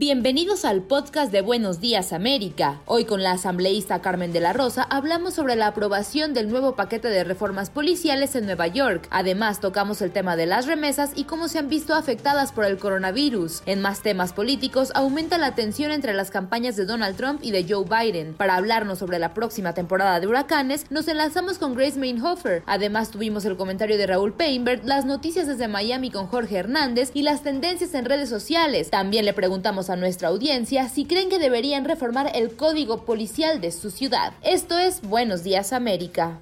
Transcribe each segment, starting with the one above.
Bienvenidos al podcast de Buenos Días América. Hoy con la asambleísta Carmen de la Rosa hablamos sobre la aprobación del nuevo paquete de reformas policiales en Nueva York. Además tocamos el tema de las remesas y cómo se han visto afectadas por el coronavirus. En más temas políticos aumenta la tensión entre las campañas de Donald Trump y de Joe Biden. Para hablarnos sobre la próxima temporada de huracanes, nos enlazamos con Grace Mainhofer. Además tuvimos el comentario de Raúl Painbert, las noticias desde Miami con Jorge Hernández y las tendencias en redes sociales. También le preguntamos a nuestra audiencia si creen que deberían reformar el código policial de su ciudad. Esto es Buenos Días América.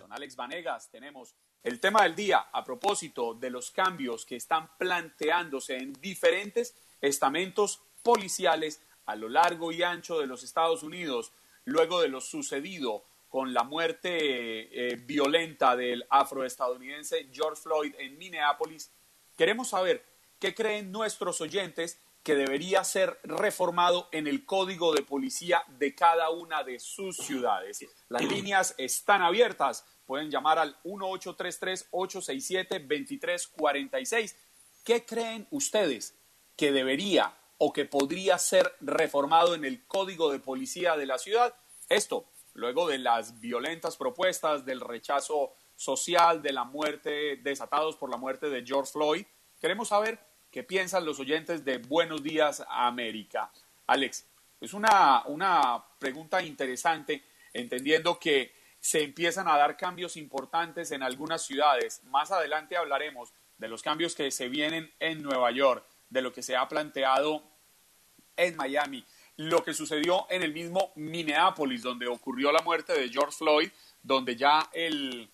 Don Alex Vanegas, tenemos el tema del día a propósito de los cambios que están planteándose en diferentes estamentos policiales a lo largo y ancho de los Estados Unidos, luego de lo sucedido con la muerte eh, violenta del afroestadounidense George Floyd en Minneapolis. Queremos saber qué creen nuestros oyentes que debería ser reformado en el código de policía de cada una de sus ciudades. Las líneas están abiertas. Pueden llamar al 1833-867-2346. ¿Qué creen ustedes que debería o que podría ser reformado en el código de policía de la ciudad? Esto luego de las violentas propuestas del rechazo social, de la muerte, desatados por la muerte de George Floyd. Queremos saber qué piensan los oyentes de Buenos Días América. Alex, es una, una pregunta interesante, entendiendo que se empiezan a dar cambios importantes en algunas ciudades. Más adelante hablaremos de los cambios que se vienen en Nueva York, de lo que se ha planteado en Miami lo que sucedió en el mismo Minneapolis, donde ocurrió la muerte de George Floyd, donde ya el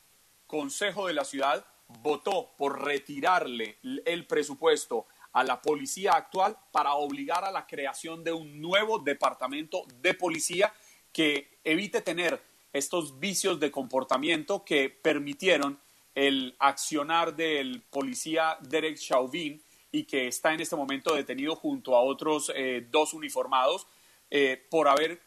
Consejo de la ciudad votó por retirarle el presupuesto a la policía actual para obligar a la creación de un nuevo departamento de policía que evite tener estos vicios de comportamiento que permitieron el accionar del policía Derek Chauvin y que está en este momento detenido junto a otros eh, dos uniformados eh, por haber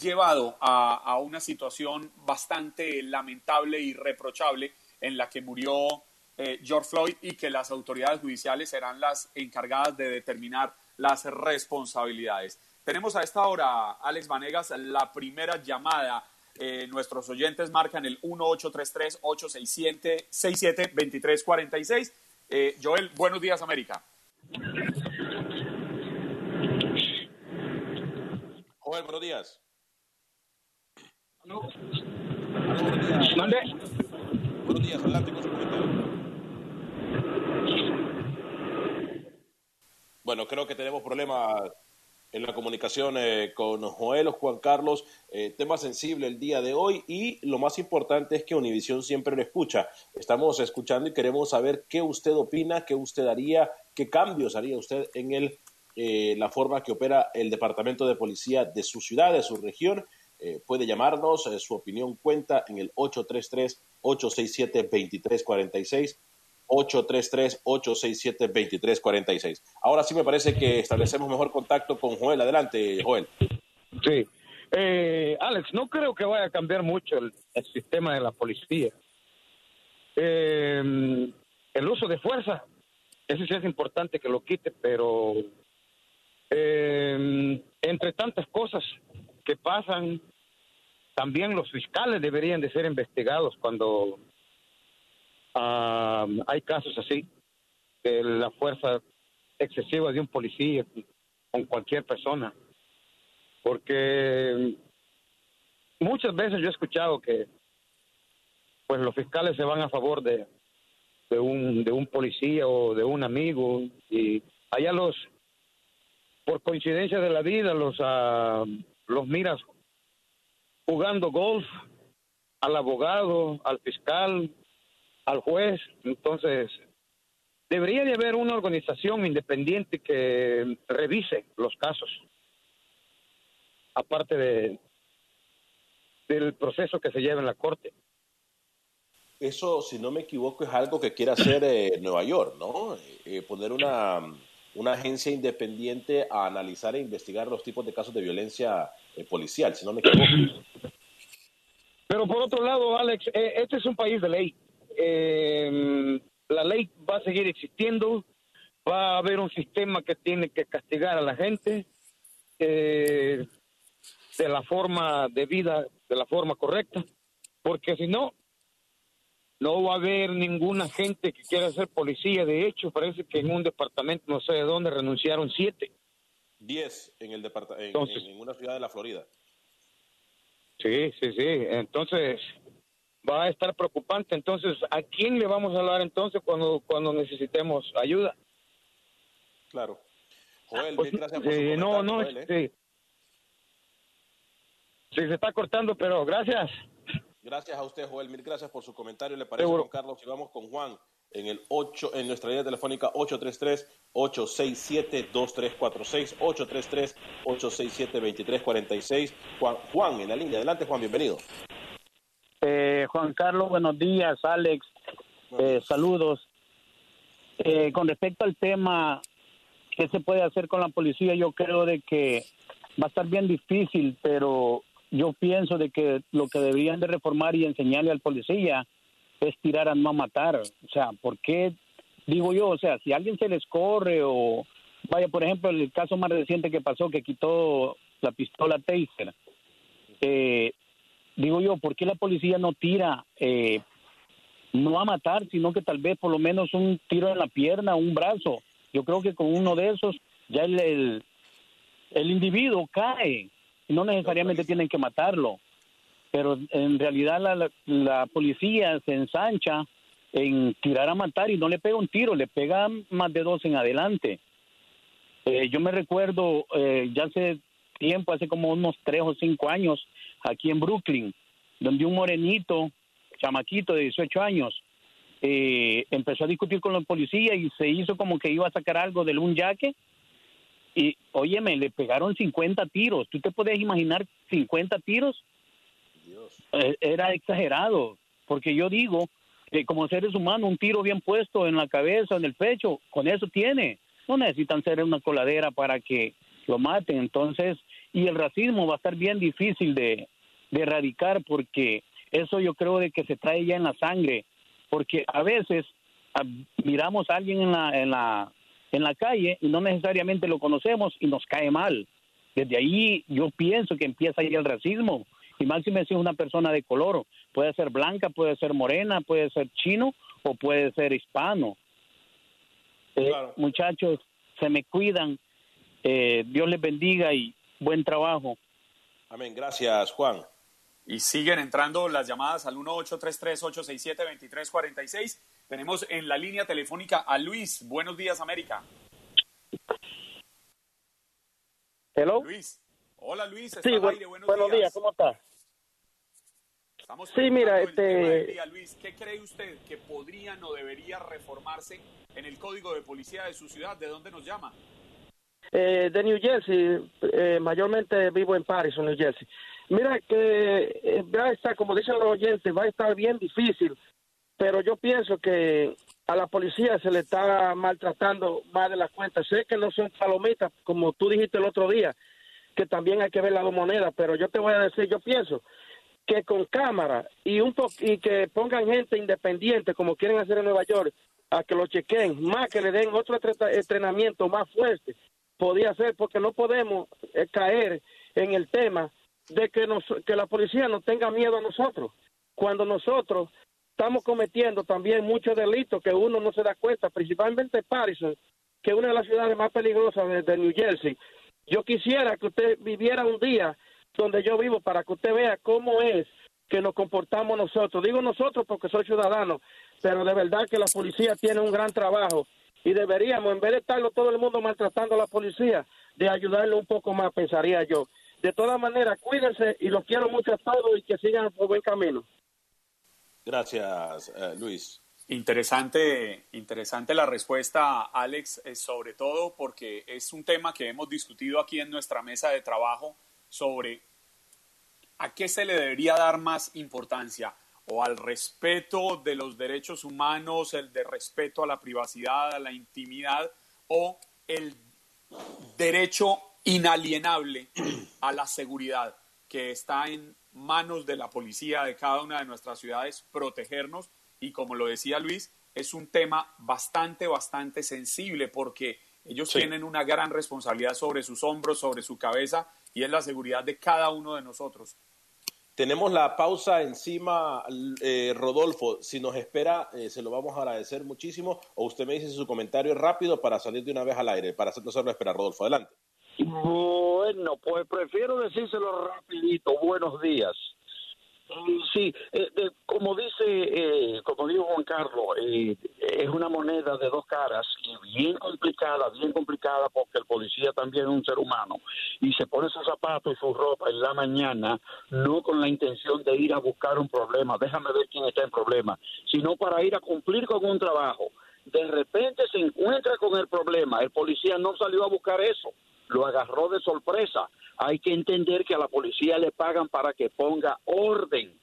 llevado a, una situación bastante lamentable y reprochable en la que murió eh, George Floyd y que las autoridades judiciales serán las encargadas de determinar las responsabilidades. Tenemos a esta hora, Alex Vanegas, la primera llamada. Nuestros oyentes marcan el 1833-867-2346. Eh, Joel, buenos días, América. Joel, buenos días. ¿Mande? Buenos días, adelante con su comentario. Bueno, creo que tenemos problemas en la comunicación eh, con Joel o Juan Carlos. Eh, tema sensible el día de hoy y lo más importante es que Univisión siempre lo escucha. Estamos escuchando y queremos saber qué usted opina, qué usted haría, qué cambios haría usted en el, eh, la forma que opera el Departamento de Policía de su ciudad, de su región. puede llamarnos, su opinión cuenta en el 833-867-2346. 833-867-2346. Ahora sí me parece que establecemos mejor contacto con Joel. Adelante, Joel. Sí. Eh, Alex, no creo que vaya a cambiar mucho el, sistema de la policía. Eh, el uso de fuerza, eso sí es importante que lo quite, pero eh, entre tantas cosas que pasan, también los fiscales deberían de ser investigados cuando Ah, hay casos así de la fuerza excesiva de un policía con cualquier persona. Porque muchas veces yo he escuchado que pues los fiscales se van a favor de, de un de un policía o de un amigo y allá los por coincidencia de la vida los uh, los miras jugando golf al abogado, al fiscal, al juez. Entonces, debería de haber una organización independiente que revise los casos, aparte de del proceso que se lleva en la corte. Eso, si no me equivoco, es algo que quiere hacer eh, Nueva York, ¿no? Eh, poner una, una, agencia independiente a analizar e investigar los tipos de casos de violencia eh, policial, si no me equivoco. Pero por otro lado, Alex, este es un país de ley eh, la ley va a seguir existiendo, va a haber un sistema que tiene que castigar a la gente eh, de la forma debida, de la forma correcta, porque si no, no va a haber ninguna gente que quiera ser policía. De hecho, parece que en un departamento, no sé de dónde, renunciaron siete. Diez en, el departamento, en una ciudad de la Florida. Sí, sí, sí. Entonces, va a estar preocupante. Entonces, ¿a quién le vamos a hablar entonces cuando, cuando necesitemos ayuda? Claro. Joel, pues, gracias por su No, no, ¿eh? sí. Sí, se está cortando, pero gracias. Gracias a usted, Joel. Mil gracias por su comentario. Le parece, Juan Carlos, y vamos con Juan en el 8, en nuestra línea telefónica 833-867-2346, 833-867-2346. Juan, Juan, en la línea. Adelante, Juan, bienvenido. Eh, Juan Carlos, buenos días. Alex, eh, saludos. Eh, con respecto al tema, ¿qué se puede hacer con la policía? Yo creo de que va a estar bien difícil, pero yo pienso de que lo que deberían de reformar y enseñarle al policía es tirar a no matar. O sea, ¿por qué? Digo yo, o sea, si alguien se les corre o vaya, por ejemplo, el caso más reciente que pasó, que quitó la pistola Taser, eh, digo yo, ¿por qué la policía no tira, eh, no a matar, sino que tal vez por lo menos un tiro en la pierna, un brazo? Yo creo que con uno de esos ya el, el, individuo cae y no necesariamente tienen que matarlo. Pero en realidad la, la, policía se ensancha en tirar a matar y no le pega un tiro, le pega más de dos en adelante. Eh, yo me recuerdo eh, ya hace tiempo, hace como unos tres o cinco años, aquí en Brooklyn, donde un morenito, chamaquito de 18 años, eh, empezó a discutir con la policía y se hizo como que iba a sacar algo de un yaque y, óyeme, le pegaron 50 tiros. ¿Tú te puedes imaginar 50 tiros? Eh, era exagerado, porque yo digo que como seres humanos, un tiro bien puesto en la cabeza, en el pecho, con eso tiene. No necesitan ser una coladera para que lo maten. Entonces, y el racismo va a estar bien difícil de, erradicar porque eso yo creo de que se trae ya en la sangre, porque a veces miramos a alguien en la, en la, en la calle y no necesariamente lo conocemos y nos cae mal. Desde ahí yo pienso que empieza ahí el racismo. Y más si es una persona de color, puede ser blanca, puede ser morena, puede ser chino o puede ser hispano. Eh, muchachos, se me cuidan, eh, Dios les bendiga y buen trabajo. Amén. Gracias, Juan. Y siguen entrando las llamadas al 1-833-867-2346. Tenemos en la línea telefónica a Luis. Buenos días, América. Hello. Luis. Hola, Luis. Sí, Buenos, buenos días. ¿Cómo estás? Estamos sí, mira, este... Día, Luis, ¿qué cree usted que podrían o debería reformarse en el código de policía de su ciudad? ¿De dónde nos llama? Eh, de New Jersey, eh, mayormente vivo en Paris, New Jersey. Mira que eh, va a estar, como dicen los oyentes, va a estar bien difícil, pero yo pienso que a la policía se le está maltratando más de la cuenta. Sé que no son palomitas, como tú dijiste el otro día, que también hay que ver las dos monedas, pero yo te voy a decir, yo pienso que con cámara y un po y que pongan gente independiente como quieren hacer en Nueva York a que lo chequen, más que le den otro entrenamiento más fuerte, podía ser porque no podemos eh, caer en el tema de que nos, que la policía no tenga miedo a nosotros cuando nosotros estamos cometiendo también muchos delitos que uno no se da cuenta, principalmente Patterson, que es una de las ciudades más peligrosas de, de New Jersey. Yo quisiera que usted viviera un día donde yo vivo para que usted vea cómo es que nos comportamos nosotros. Digo nosotros porque soy ciudadano, pero de verdad que la policía tiene un gran trabajo y deberíamos, en vez de estarlo todo el mundo maltratando a la policía, de ayudarle un poco más, pensaría yo. De todas maneras, cuídense y los quiero mucho a todos y que sigan por buen camino. Gracias, eh, Luis. Interesante, interesante la respuesta, Alex, eh, sobre todo porque es un tema que hemos discutido aquí en nuestra mesa de trabajo sobre a qué se le debería dar más importancia, o al respeto de los derechos humanos, el de respeto a la privacidad, a la intimidad, o el derecho inalienable a la seguridad, que está en manos de la policía de cada una de nuestras ciudades, protegernos. Y como lo decía Luis, es un tema bastante, bastante sensible porque ellos tienen una gran responsabilidad sobre sus hombros, sobre su cabeza y es la seguridad de cada uno de nosotros. Tenemos la pausa encima, eh, Rodolfo. Si nos espera, eh, se lo vamos a agradecer muchísimo. O usted me dice su comentario rápido para salir de una vez al aire, para hacernos esperar. Rodolfo, adelante. Bueno, pues prefiero decírselo rapidito. Buenos días. Sí, eh, como dice, eh, como dijo Juan Carlos, eh, es una moneda de dos caras y bien complicada, bien complicada porque el policía también es un ser humano y se pone sus zapatos y su ropa en la mañana no con la intención de ir a buscar un problema, déjame ver quién está en problema, sino para ir a cumplir con un trabajo. De repente se encuentra con el problema, el policía no salió a buscar eso, lo agarró de sorpresa hay que entender que a la policía le pagan para que ponga orden.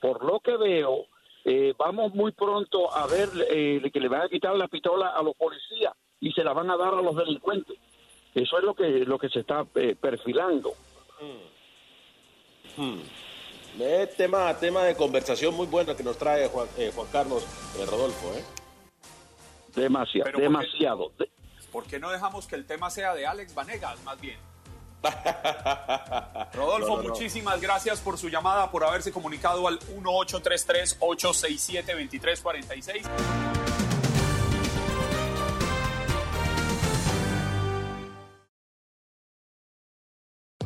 Por lo que veo, eh, vamos muy pronto a ver eh, que le van a quitar la pistola a los policías y se la van a dar a los delincuentes. Eso es lo que, lo que se está eh, perfilando. Hmm. Hmm. tema, tema de conversación muy bueno que nos trae Juan, Juan Carlos Rodolfo. Demasiado, demasiado. ¿Por qué no dejamos que el tema sea de Alex Vanegas, más bien? Rodolfo, muchísimas gracias por su llamada, por haberse comunicado al 1833-867-2346.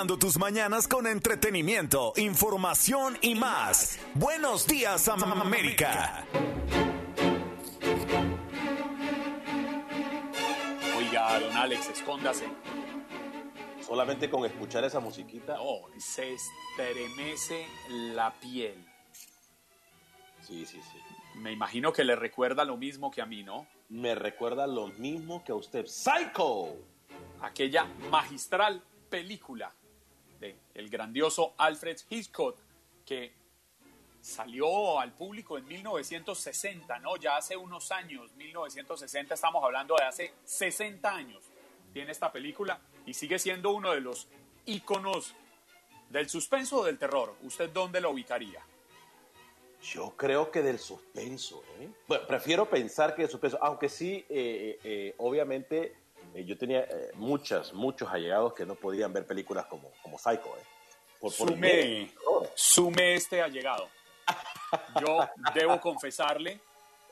Alegrando tus mañanas con entretenimiento, información y más. Buenos días, América. Oiga, don Alex, escóndase. Solamente con escuchar esa musiquita. No, se estremece la piel. Sí, sí, sí. Me imagino que le recuerda lo mismo que a mí, ¿no? Me recuerda lo mismo que a usted. ¡Psycho! Aquella magistral película de el grandioso Alfred Hitchcock que salió al público en 1960, ¿no? Ya hace unos años, 1960, estamos hablando de hace 60 años. Tiene esta película y sigue siendo uno de los íconos del suspenso o del terror. ¿Usted dónde lo ubicaría? Yo creo que del suspenso, ¿eh? Bueno, prefiero pensar que del suspenso, aunque sí, eh, eh, obviamente eh, yo tenía eh, muchas, muchos allegados que no podían ver películas como, como Psycho, ¿eh? Por, por sume, sume este allegado. Yo debo confesarle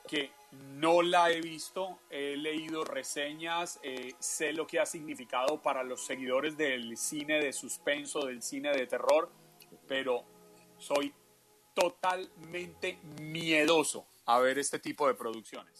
que no la he visto, he leído reseñas, eh, sé lo que ha significado para los seguidores del cine de suspenso, del cine de terror, pero soy totalmente miedoso a ver este tipo de producciones.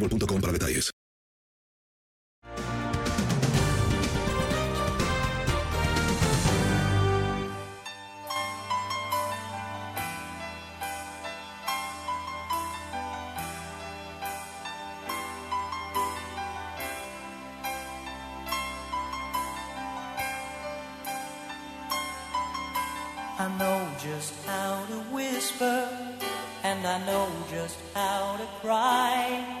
para detalles. I know just how to whisper, and I know just how to cry.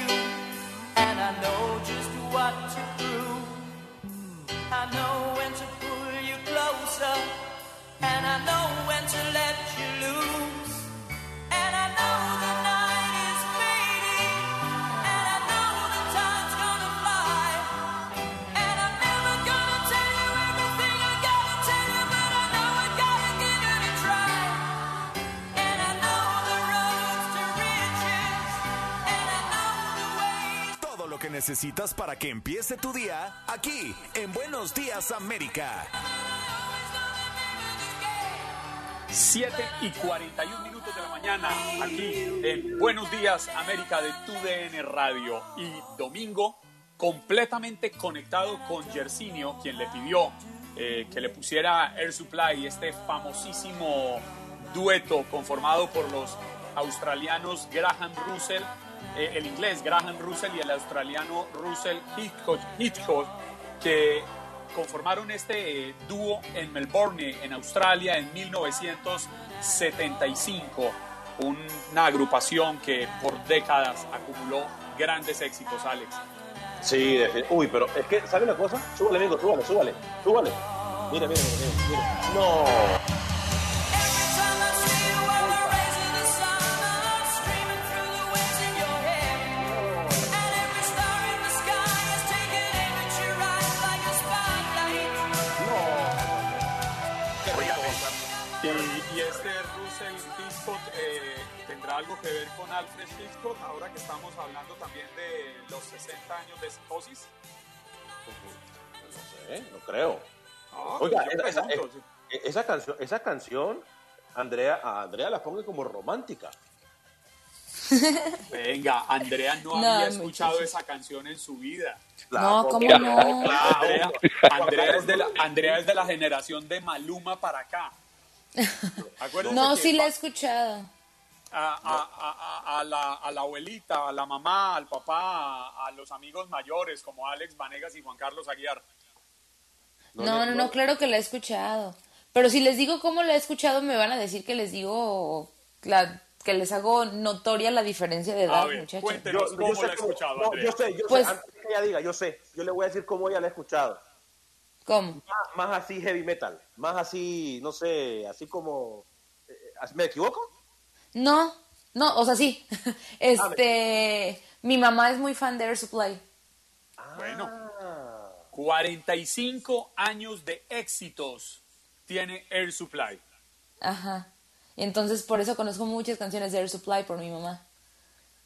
necesitas para que empiece tu día aquí en Buenos Días América. 7 y 41 minutos de la mañana aquí en Buenos Días América de TUDN Radio. Y domingo completamente conectado con Yersinio, quien le pidió eh, que le pusiera Air Supply, este famosísimo dueto conformado por los australianos Graham Russell, eh, el inglés Graham Russell y el australiano Russell Hitchcock, Hitchcock que conformaron este eh, dúo en Melbourne, en Australia, en 1975. Una agrupación que por décadas acumuló grandes éxitos, Alex. Sí, uy, pero es que, ¿sabe una cosa? Súbale, amigo, súbale, súbale, súbale. Mira, mira, mira, mira. No. Algo que ver con Alfred Hitchcock, ahora que estamos hablando también de los 60 años de psicosis. No sé, no creo. Ah, Oiga, esa, esa- eh, esa canción, esa canción, Andrea, a Andrea la pone como romántica. Venga, Andrea no, No, había muchachos. escuchado esa canción en su vida. No, ¿cómo no? Andrea, Andrea es de la, Andrea es de la generación de Maluma para acá. No, sí la he escuchado. A, a- a- la, a la abuelita, a la mamá, al papá, a, a los amigos mayores como Alex Vanegas y Juan Carlos Aguiar. No, no, no, claro que la he escuchado. Pero si les digo cómo la he escuchado, me van a decir que les digo la, que les hago notoria la diferencia de edad, muchachos. cuéntenos cómo sé la ha escuchado, no, Andrea. yo sé, yo Pues- sé, antes que ella diga, yo sé, yo le voy a decir cómo ella la ha escuchado. ¿Cómo? Más, más así heavy metal, más así, no sé, así como... eh, ¿Me equivoco? No, no, o sea, sí. Este, mi mamá es muy fan de Air Supply. Bueno, 45 años de éxitos tiene Air Supply. Ajá. Y entonces por eso conozco muchas canciones de Air Supply por mi mamá.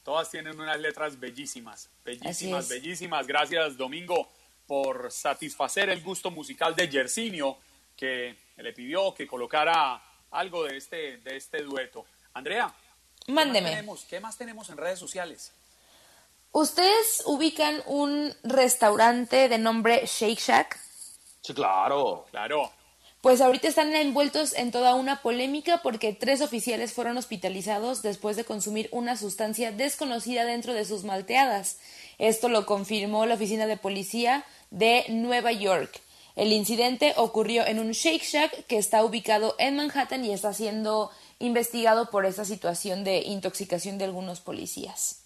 Todas tienen unas letras bellísimas, bellísimas, bellísimas. Gracias, Domingo, por satisfacer el gusto musical de Yersinio, que le pidió que colocara algo de este, de este dueto. Andrea, ¿qué más Mándeme. tenemos? ¿qué más tenemos en redes sociales? ¿Ustedes ubican un restaurante de nombre Shake Shack? Sí, claro. Claro. Pues ahorita están envueltos en toda una polémica porque tres oficiales fueron hospitalizados después de consumir una sustancia desconocida dentro de sus malteadas. Esto lo confirmó la oficina de policía de Nueva York. El incidente ocurrió en un Shake Shack que está ubicado en Manhattan y está siendo investigado por esta situación de intoxicación de algunos policías.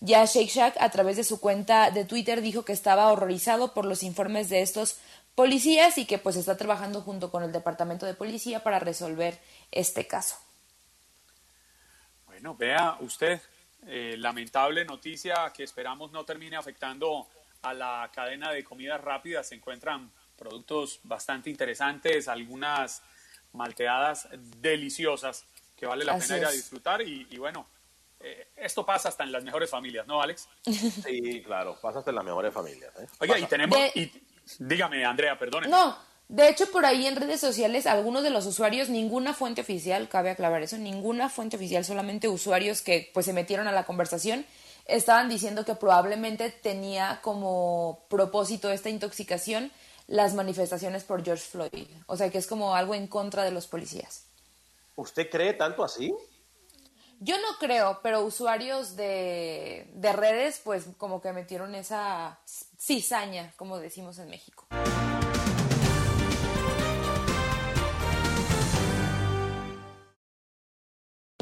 Ya Shake Shack, a través de su cuenta de Twitter, dijo que estaba horrorizado por los informes de estos policías y que pues está trabajando junto con el departamento de policía para resolver este caso. Bueno, vea usted, eh, lamentable noticia que esperamos no termine afectando a la cadena de comidas rápidas. Se encuentran productos bastante interesantes, algunas malteadas deliciosas que vale la Así pena ir a disfrutar y, y bueno, eh, esto pasa hasta en las mejores familias, ¿no, Alex? Sí, claro, pasaste en las mejores familias. ¿eh? Oiga, y Pasa. tenemos... De- y- dígame, Andrea, perdone. No, de hecho por ahí en redes sociales algunos de los usuarios, ninguna fuente oficial, cabe aclarar eso, ninguna fuente oficial, solamente usuarios que pues se metieron a la conversación, estaban diciendo que probablemente tenía como propósito esta intoxicación las manifestaciones por George Floyd. O sea que es como algo en contra de los policías. ¿Usted cree tanto así? Yo no creo, pero usuarios de, de redes, pues como que metieron esa cizaña, como decimos en México.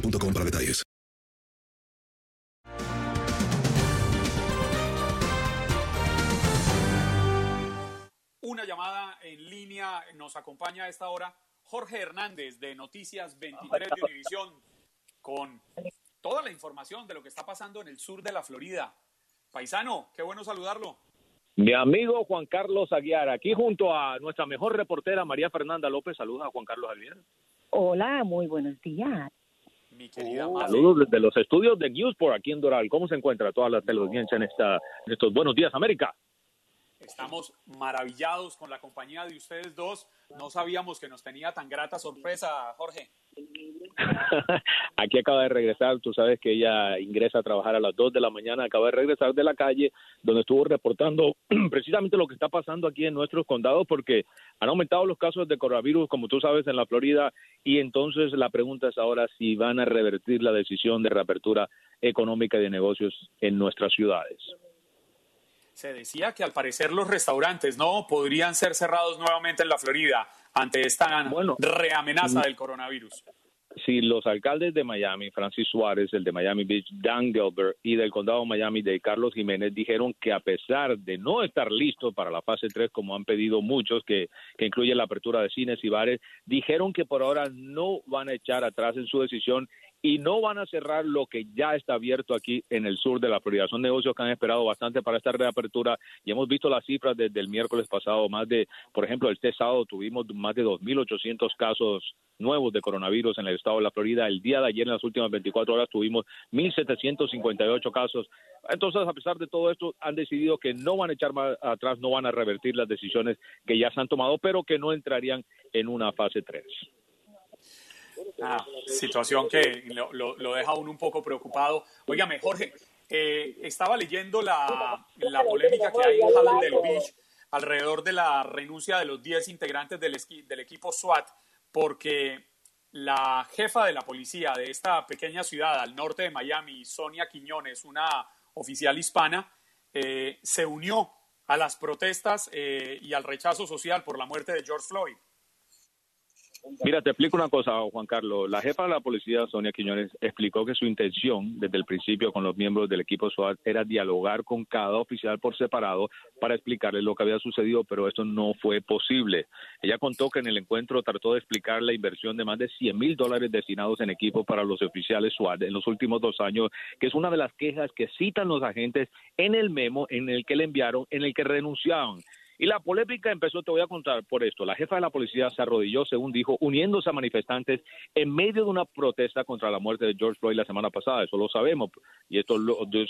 boostmobile.com para detalles. Una llamada en línea nos acompaña a esta hora Jorge Hernández de Noticias 23 de Univisión con toda la información de lo que está pasando en el sur de la Florida. Paisano, qué bueno saludarlo. Mi amigo Juan Carlos Aguiar, aquí junto a nuestra mejor reportera María Fernanda López. Saludos a Juan Carlos Aguiar. Hola, muy buenos días. Mi querida Uh, Saludos desde los estudios de Newsport aquí en Doral. ¿Cómo se encuentra toda la teleaudiencia en, esta, en estos buenos días, América? Estamos maravillados con la compañía de ustedes dos. No sabíamos que nos tenía tan grata sorpresa, Jorge. Aquí acaba de regresar, tú sabes que ella ingresa a trabajar a las 2 de la mañana, acaba de regresar de la calle donde estuvo reportando precisamente lo que está pasando aquí en nuestros condados porque han aumentado los casos de coronavirus, como tú sabes, en la Florida y entonces la pregunta es ahora si van a revertir la decisión de reapertura económica y de negocios en nuestras ciudades. Se decía que al parecer los restaurantes no podrían ser cerrados nuevamente en la Florida ante esta reamenaza mm. del coronavirus. si los alcaldes de Miami, Francis Suárez, el de Miami Beach, Dan Gilbert, y del condado de Miami, de Carlos Jiménez, dijeron que a pesar de no estar listos para la fase 3, como han pedido muchos, que, que incluye la apertura de cines y bares, dijeron que por ahora no van a echar atrás en su decisión y no van a cerrar lo que ya está abierto aquí en el sur de la Florida. Son negocios que han esperado bastante para esta reapertura y hemos visto las cifras desde el miércoles pasado. Más de, por ejemplo, este sábado tuvimos más de 2.800 casos nuevos de coronavirus en el estado de la Florida. El día de ayer, en las últimas 24 horas, tuvimos 1.758 casos. Entonces, a pesar de todo esto, han decidido que no van a echar más atrás, no van a revertir las decisiones que ya se han tomado, pero que no entrarían en una fase 3. Ah, situación que lo, deja uno un poco preocupado. Óigame, Jorge, eh, estaba leyendo la, polémica que hay en Hallandale Beach alrededor de la renuncia de los 10 integrantes del, del equipo SWAT, porque la jefa de la policía de esta pequeña ciudad al norte de Miami, Sonia Quiñones, una oficial hispana, eh, se unió a las protestas eh, y al rechazo social por la muerte de George Floyd. Mira, te explico una cosa, Juan Carlos. La jefa de la policía, Sonia Quiñones, explicó que su intención desde el principio con los miembros del equipo SWAT era dialogar con cada oficial por separado para explicarles lo que había sucedido, pero esto no fue posible. Ella contó que en el encuentro trató de explicar la inversión de más de 100 mil dólares destinados en equipo para los oficiales SWAT en los últimos dos años, que es una de las quejas que citan los agentes en el memo en el que le enviaron, en el que renunciaban. Y la polémica empezó, te voy a contar por esto. La jefa de la policía se arrodilló, según dijo, uniéndose a manifestantes en medio de una protesta contra la muerte de George Floyd la semana pasada. Eso lo sabemos. Y estos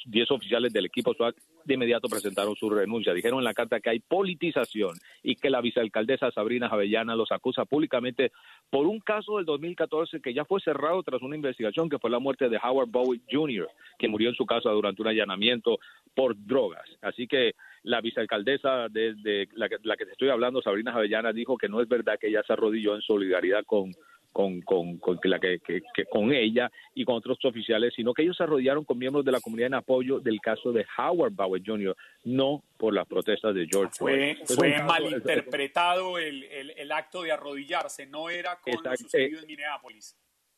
10 oficiales del equipo SWAT de inmediato presentaron su renuncia. Dijeron en la carta que hay politización y que la vicealcaldesa Sabrina Javellana los acusa públicamente por un caso del 2014 que ya fue cerrado tras una investigación que fue la muerte de Howard Bowie Jr., que murió en su casa durante un allanamiento por drogas. Así que la vicealcaldesa de, de la, que, la, que, te estoy hablando, Sabrina Javellana, dijo que no es verdad que ella se arrodilló en solidaridad con, con, con, con, la que, que, que, con ella y con otros oficiales, sino que ellos se arrodillaron con miembros de la comunidad en apoyo del caso de Howard Bauer Jr., no por las protestas de George fue, Floyd. Fue malinterpretado el, el, el, acto de arrodillarse, no era con Exacto. lo sucedido en Minneapolis.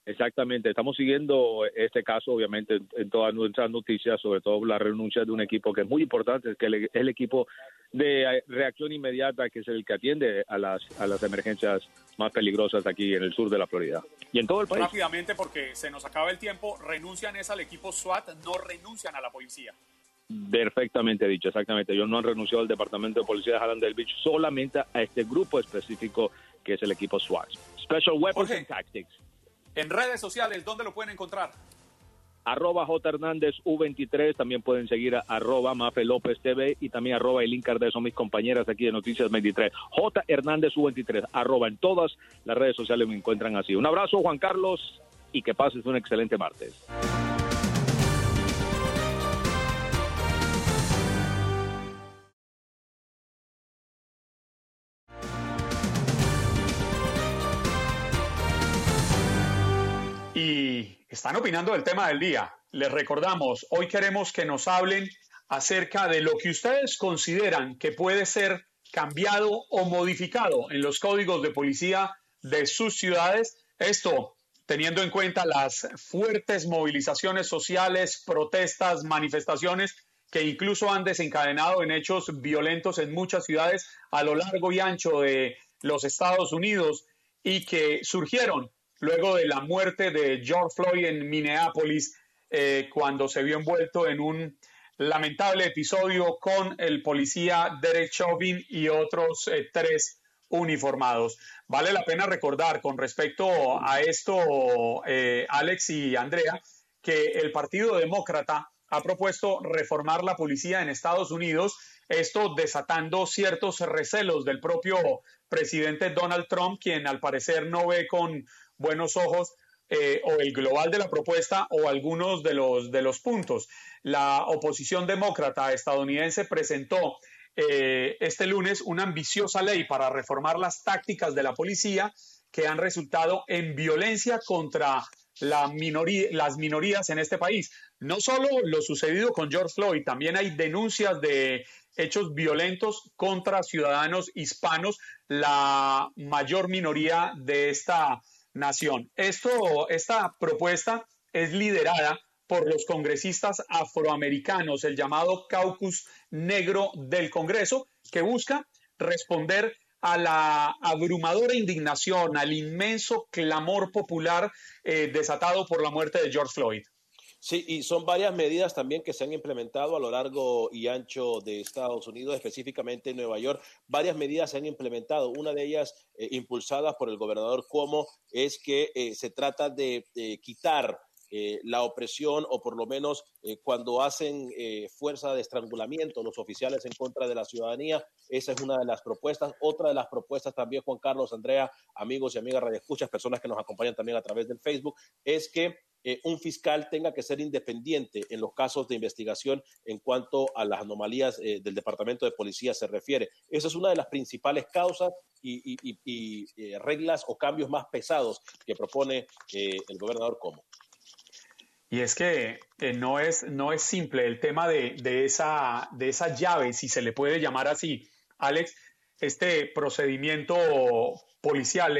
Exactamente, estamos siguiendo este caso, obviamente, en, en, todas nuestras noticias, sobre todo la renuncia de un equipo que es muy importante, que es el equipo de reacción inmediata, que es el que atiende a las, a las emergencias más peligrosas aquí en el sur de la Florida y en todo el país. Rápidamente, porque se nos acaba el tiempo, renuncian es al equipo SWAT, no renuncian a la policía. Perfectamente dicho, exactamente. Ellos no han renunciado al Departamento de Policía de Hallandale Beach, solamente a este grupo específico que es el equipo SWAT. Special Weapons Jorge. and Tactics. En redes sociales, ¿dónde lo pueden encontrar? Arroba J Hernández U23, también pueden seguir a arroba Mafe López TV y también arroba Elin Cardés, son mis compañeras aquí de Noticias 23. J Hernández U23, arroba en todas las redes sociales me encuentran así. Un abrazo Juan Carlos y que pases un excelente martes. Están opinando del tema del día. Les recordamos, hoy queremos que nos hablen acerca de lo que ustedes consideran que puede ser cambiado o modificado en los códigos de policía de sus ciudades. Esto teniendo en cuenta las fuertes movilizaciones sociales, protestas, manifestaciones que incluso han desencadenado en hechos violentos en muchas ciudades a lo largo y ancho de los Estados Unidos y que surgieron luego de la muerte de George Floyd en Minneapolis, eh, cuando se vio envuelto en un lamentable episodio con el policía Derek Chauvin y otros eh, tres uniformados. Vale la pena recordar con respecto a esto, eh, Alex y Andrea, que el Partido Demócrata ha propuesto reformar la policía en Estados Unidos, esto desatando ciertos recelos del propio presidente Donald Trump, quien al parecer no ve con buenos ojos eh, o el global de la propuesta o algunos de los, de los puntos. La oposición demócrata estadounidense presentó eh, este lunes una ambiciosa ley para reformar las tácticas de la policía que han resultado en violencia contra la minoría, las minorías en este país. No solo lo sucedido con George Floyd, también hay denuncias de hechos violentos contra ciudadanos hispanos, la mayor minoría de esta nación. Esto, esta propuesta es liderada por los congresistas afroamericanos, el llamado caucus negro del Congreso, que busca responder a la abrumadora indignación, al inmenso clamor popular eh, desatado por la muerte de George Floyd. Sí, y son varias medidas también que se han implementado a lo largo y ancho de Estados Unidos, específicamente en Nueva York. Varias medidas se han implementado. Una de ellas, eh, impulsada por el gobernador Cuomo, es que eh, se trata de quitar eh, la opresión o por lo menos eh, cuando hacen eh, fuerza de estrangulamiento los oficiales en contra de la ciudadanía. Esa es una de las propuestas. Otra de las propuestas también, Juan Carlos, Andrea, amigos y amigas radioescuchas, personas que nos acompañan también a través del Facebook, es que un fiscal tenga que ser independiente en los casos de investigación en cuanto a las anomalías del Departamento de Policía se refiere. Esa es una de las principales causas y, reglas o cambios más pesados que propone el gobernador Como. Y es que no, es, no es simple el tema de, de, esa, de esa llave, si se le puede llamar así. Alex, este procedimiento policial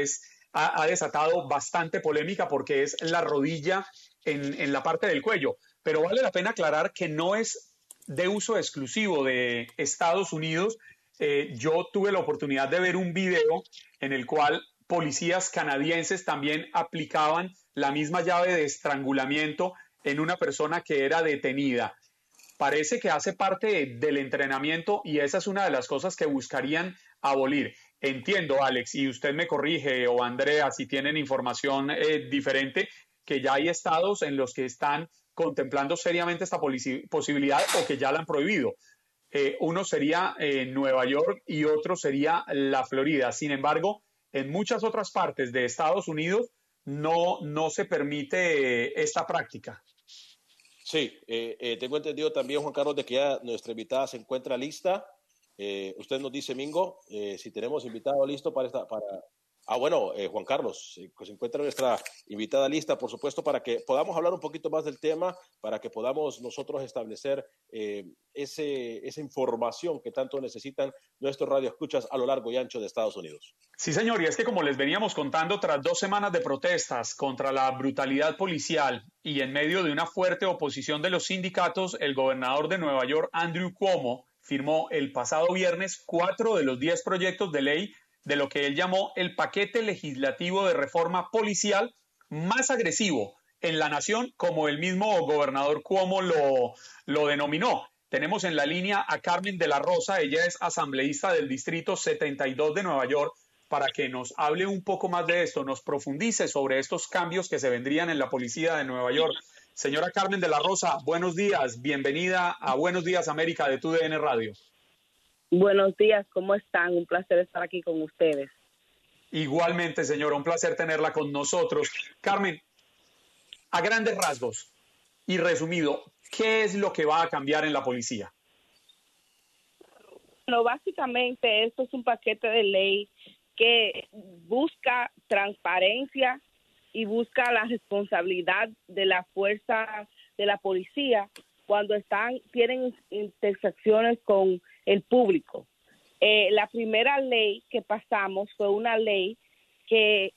ha, desatado bastante polémica porque es la rodilla en, en la parte del cuello. Pero vale la pena aclarar que no es de uso exclusivo de Estados Unidos. Eh, yo tuve la oportunidad de ver un video en el cual policías canadienses también aplicaban la misma llave de estrangulamiento en una persona que era detenida. Parece que hace parte del entrenamiento y esa es una de las cosas que buscarían abolir. Entiendo, Alex, y usted me corrige, o Andrea, si tienen información eh, diferente, que ya hay estados en los que están contemplando seriamente esta posibilidad o que ya la han prohibido. Eh, uno sería eh, Nueva York y otro sería la Florida. Sin embargo, en muchas otras partes de Estados Unidos no, no se permite esta práctica. Sí, eh, eh, tengo entendido también, Juan Carlos, de que ya nuestra invitada se encuentra lista. Eh, usted nos dice, Mingo, si tenemos invitado listo para, esta, para, Ah, bueno, eh, Juan Carlos, eh, se encuentra nuestra invitada lista, por supuesto, para que podamos hablar un poquito más del tema, para que podamos nosotros establecer eh, ese, esa información que tanto necesitan nuestros radioescuchas a lo largo y ancho de Estados Unidos. Sí, señor, y es que como les veníamos contando, tras dos semanas de protestas contra la brutalidad policial y en medio de una fuerte oposición de los sindicatos, el gobernador de Nueva York, Andrew Cuomo, firmó el pasado viernes cuatro de los diez proyectos de ley de lo que él llamó el paquete legislativo de reforma policial más agresivo en la nación, como el mismo gobernador Cuomo lo, lo denominó. Tenemos en la línea a Carmen de la Rosa, ella es asambleísta del Distrito 72 de Nueva York, para que nos hable un poco más de esto, nos profundice sobre estos cambios que se vendrían en la policía de Nueva York. Señora Carmen de la Rosa, buenos días, bienvenida a Buenos Días América de TUDN Radio. Buenos días, ¿cómo están? Un placer estar aquí con ustedes. Igualmente, señora, un placer tenerla con nosotros. Carmen, a grandes rasgos y resumido, ¿qué es lo que va a cambiar en la policía? Bueno, básicamente esto es un paquete de ley que busca transparencia y busca la responsabilidad de la fuerza de la policía cuando están tienen intersecciones con el público. Eh, la primera ley que pasamos fue una ley que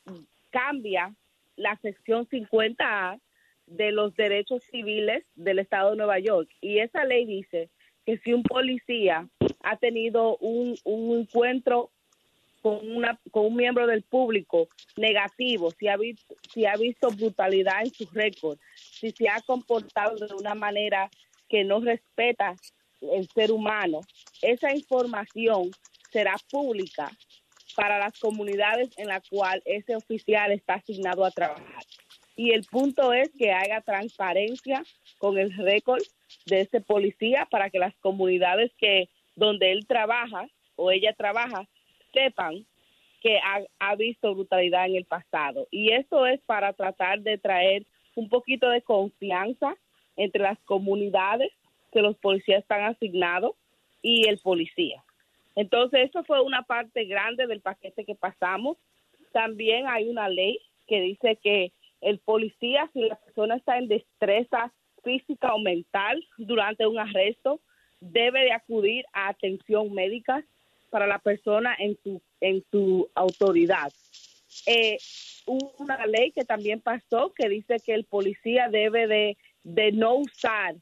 cambia la sección 50A de los derechos civiles del Estado de Nueva York. Y esa ley dice que si un policía ha tenido un, encuentro con, una, con un miembro del público negativo, si ha, visto, si ha visto brutalidad en su récord, si se ha comportado de una manera que no respeta el ser humano, esa información será pública para las comunidades en las cuales ese oficial está asignado a trabajar. Y el punto es que haya transparencia con el récord de ese policía para que las comunidades que donde él trabaja o ella trabaja sepan que ha, ha visto brutalidad en el pasado. Y esto es para tratar de traer un poquito de confianza entre las comunidades que los policías están asignados y el policía. Entonces, eso fue una parte grande del paquete que pasamos. También hay una ley que dice que el policía, si la persona está en destreza física o mental durante un arresto, debe de acudir a atención médica para la persona en su, en su autoridad. Eh, una ley que también pasó que dice que el policía debe de, de no usar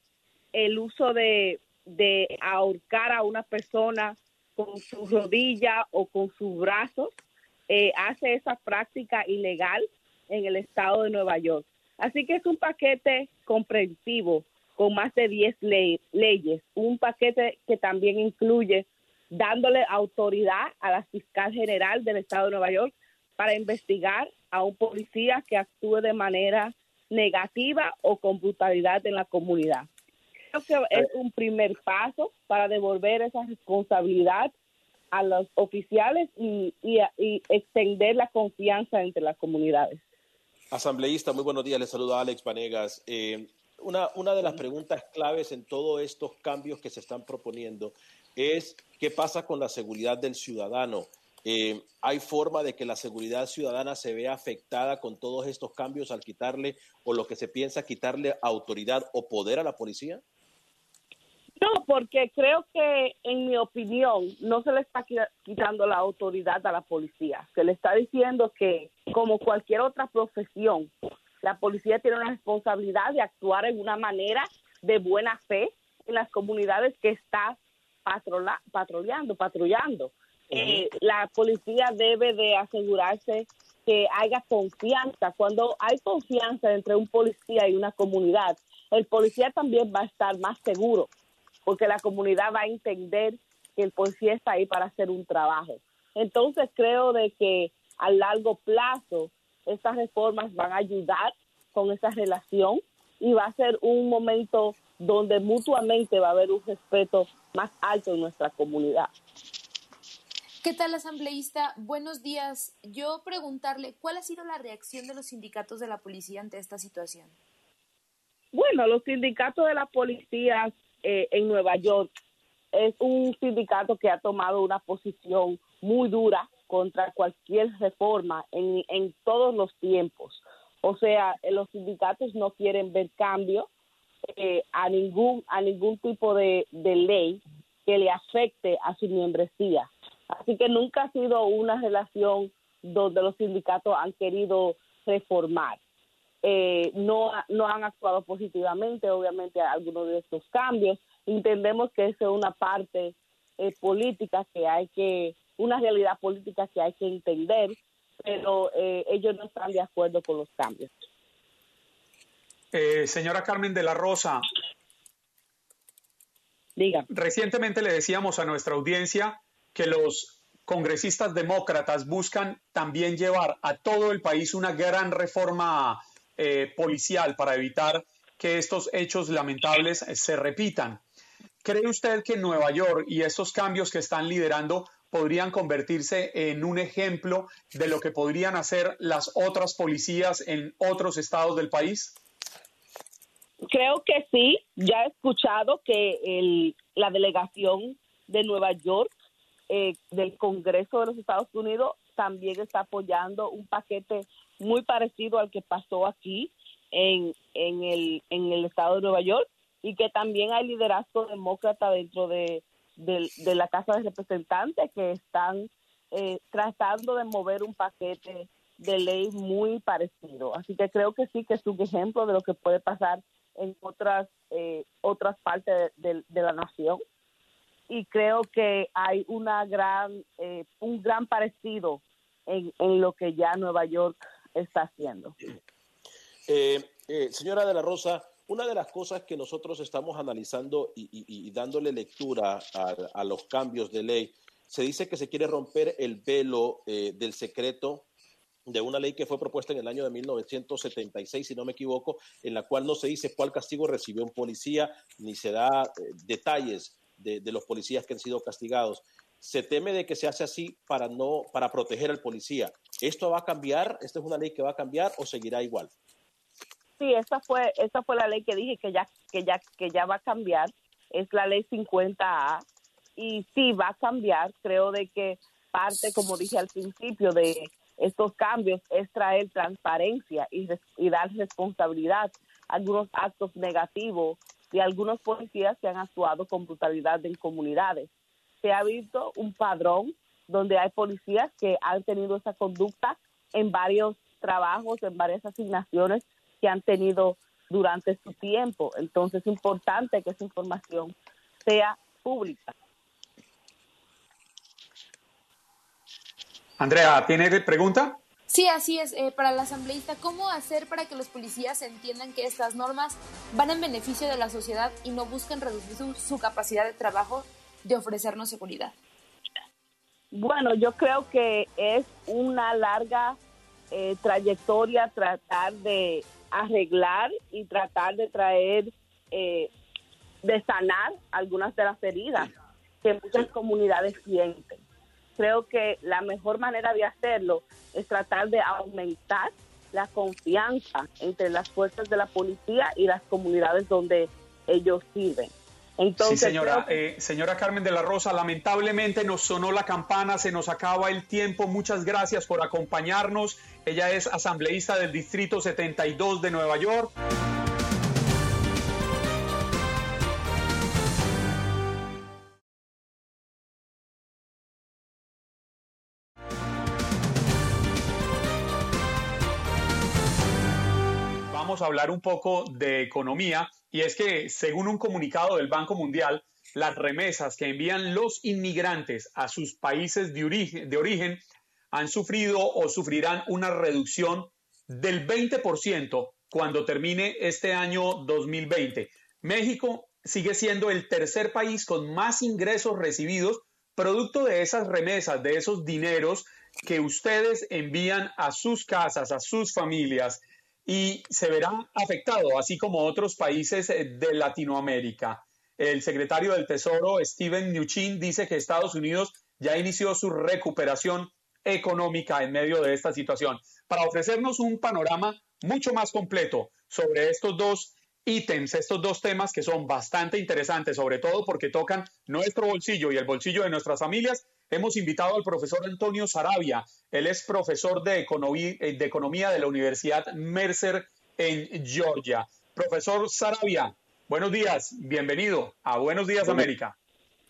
el uso de, de ahorcar a una persona con su rodilla o con sus brazos eh, hace esa práctica ilegal en el estado de Nueva York. Así que es un paquete comprensivo con más de 10 leyes, un paquete que también incluye dándole autoridad a la fiscal general del estado de Nueva York para investigar a un policía que actúe de manera negativa o con brutalidad en la comunidad. Creo que es un primer paso para devolver esa responsabilidad a los oficiales y, extender la confianza entre las comunidades. Asambleísta, muy buenos días. Le saluda Alex Vanegas. Eh, una, una de las preguntas claves en todos estos cambios que se están proponiendo es qué pasa con la seguridad del ciudadano. Eh, ¿Hay forma de que la seguridad ciudadana se vea afectada con todos estos cambios al quitarle o lo que se piensa quitarle autoridad o poder a la policía? No, porque creo que, en mi opinión, no se le está quitando la autoridad a la policía. Se le está diciendo que, como cualquier otra profesión, la policía tiene una responsabilidad de actuar en una manera de buena fe en las comunidades que está patrullando, patrullando. Eh, la policía debe de asegurarse que haya confianza. Cuando hay confianza entre un policía y una comunidad, el policía también va a estar más seguro, porque la comunidad va a entender que el policía está ahí para hacer un trabajo. Entonces creo de que a largo plazo estas reformas van a ayudar con esa relación y va a ser un momento donde mutuamente va a haber un respeto más alto en nuestra comunidad. ¿Qué tal, asambleísta? Buenos días. Yo preguntarle, ¿cuál ha sido la reacción de los sindicatos de la policía ante esta situación? Bueno, los sindicatos de la policía eh, en Nueva York es un sindicato que ha tomado una posición muy dura contra cualquier reforma en, en todos los tiempos. O sea, eh, los sindicatos no quieren ver cambio eh, a ningún a ningún tipo de, ley que le afecte a su membresía. Así que nunca ha sido una relación donde los sindicatos han querido reformar. Eh, no, no han actuado positivamente, obviamente, a algunos de estos cambios. Entendemos que es una parte política que hay que una realidad política que hay que entender, pero eh, ellos no están de acuerdo con los cambios. Eh, señora Carmen de la Rosa. Diga. Recientemente le decíamos a nuestra audiencia que los congresistas demócratas buscan también llevar a todo el país una gran reforma eh, policial para evitar que estos hechos lamentables se repitan. ¿Cree usted que Nueva York y estos cambios que están liderando podrían convertirse en un ejemplo de lo que podrían hacer las otras policías en otros estados del país? Creo que sí. Ya he escuchado que el, la delegación de Nueva York eh, del Congreso de los Estados Unidos también está apoyando un paquete muy parecido al que pasó aquí en, en, el, en el estado de Nueva York y que también hay liderazgo demócrata dentro de de, la Casa de Representantes que están eh, tratando de mover un paquete de ley muy parecido. Así que creo que sí que es un ejemplo de lo que puede pasar en otras eh, otras partes de, la nación y creo que hay una gran eh, un gran parecido en, en, lo que ya Nueva York está haciendo. señora de la Rosa, una de las cosas que nosotros estamos analizando y, dándole lectura a, los cambios de ley, se dice que se quiere romper el velo eh, del secreto de una ley que fue propuesta en el año de 1976, si no me equivoco, en la cual no se dice cuál castigo recibió un policía, ni se da eh, detalles de, de, los policías que han sido castigados. Se teme de que se hace así para no para proteger al policía. ¿Esto va a cambiar? ¿Esta es una ley que va a cambiar o seguirá igual? Sí, esa fue esa fue la ley que dije que ya que ya que ya va a cambiar, es la ley 50A y sí va a cambiar, creo de que parte como dije al principio de estos cambios es traer transparencia y, y dar responsabilidad a algunos actos negativos de algunos policías que han actuado con brutalidad en comunidades. Se ha visto un padrón donde hay policías que han tenido esa conducta en varios trabajos, en varias asignaciones que han tenido durante su tiempo. Entonces es importante que esa información sea pública. Andrea, ¿tiene pregunta? Sí, así es. Eh, para la asambleísta, ¿cómo hacer para que los policías entiendan que estas normas van en beneficio de la sociedad y no busquen reducir su, capacidad de trabajo de ofrecernos seguridad? Bueno, yo creo que es una larga eh, trayectoria tratar de arreglar y tratar de traer, eh, de sanar algunas de las heridas que muchas comunidades sienten creo que la mejor manera de hacerlo es tratar de aumentar la confianza entre las fuerzas de la policía y las comunidades donde ellos viven. Entonces, sí, señora, eh, señora Carmen de la Rosa, lamentablemente nos sonó la campana, se nos acaba el tiempo. Muchas gracias por acompañarnos. Ella es asambleísta del Distrito 72 de Nueva York. a hablar un poco de economía y es que según un comunicado del Banco Mundial, las remesas que envían los inmigrantes a sus países de origen, han sufrido o sufrirán una reducción del 20% cuando termine este año 2020. México sigue siendo el tercer país con más ingresos recibidos producto de esas remesas, de esos dineros que ustedes envían a sus casas, a sus familias y se verá afectado, así como otros países eh, de Latinoamérica. El secretario del Tesoro, Steven Mnuchin, dice que Estados Unidos ya inició su recuperación económica en medio de esta situación. Para ofrecernos un panorama mucho más completo sobre estos dos ítems, estos dos temas que son bastante interesantes, sobre todo porque tocan nuestro bolsillo y el bolsillo de nuestras familias, hemos invitado al profesor Antonio Sarabia. Él es profesor de economía, eh, de economía de la Universidad Mercer en Georgia. Profesor Sarabia, buenos días, bienvenido a Buenos Días América.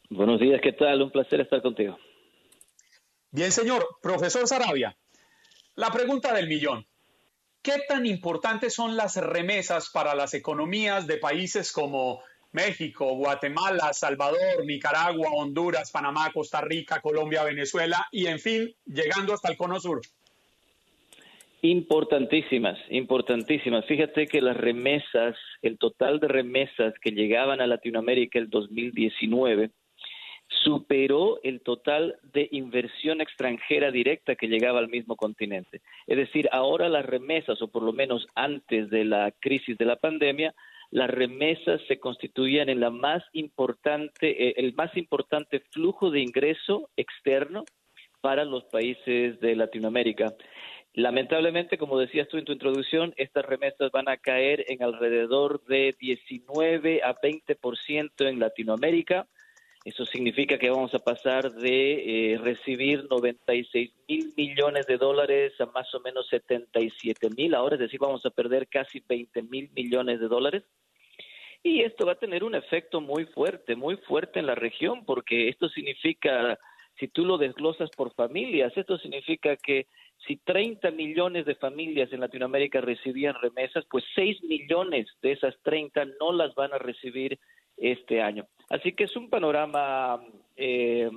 Buenos días, ¿qué tal? Un placer estar contigo. Bien, señor. Profesor Sarabia, la pregunta del millón. ¿Qué tan importantes son las remesas para las economías de países como México, Guatemala, Salvador, Nicaragua, Honduras, Panamá, Costa Rica, Colombia, Venezuela y, en fin, llegando hasta el Cono Sur. Importantísimas, importantísimas. Fíjate que las remesas, el total de remesas que llegaban a Latinoamérica el 2019 superó el total de inversión extranjera directa que llegaba al mismo continente. Es decir, ahora las remesas, o por lo menos antes de la crisis de la pandemia, las remesas se constituían en la más importante, eh, el más importante flujo de ingreso externo para los países de Latinoamérica. Lamentablemente, como decías tú en tu introducción, estas remesas van a caer en alrededor de 19 a 20% en Latinoamérica. Eso significa que vamos a pasar de eh, recibir 96 mil millones de dólares a más o menos 77 mil ahora, es decir, vamos a perder casi 20 mil millones de dólares. Y esto va a tener un efecto muy fuerte, muy fuerte en la región, porque esto significa, si tú lo desglosas por familias, esto significa que si 30 millones de familias en Latinoamérica recibían remesas, pues 6 millones de esas 30 no las van a recibir este año. Así que es un panorama eh,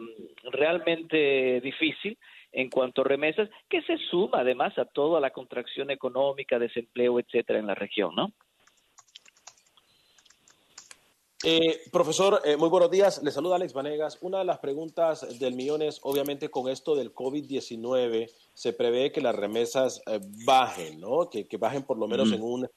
realmente difícil en cuanto a remesas, que se suma además a toda la contracción económica, desempleo, etcétera, en la región, ¿no? Eh, profesor, eh, muy buenos días. Le saluda Alex Vanegas. Una de las preguntas del millón es, obviamente, con esto del COVID-19, se prevé que las remesas eh, bajen, ¿no? Que, bajen por lo menos en un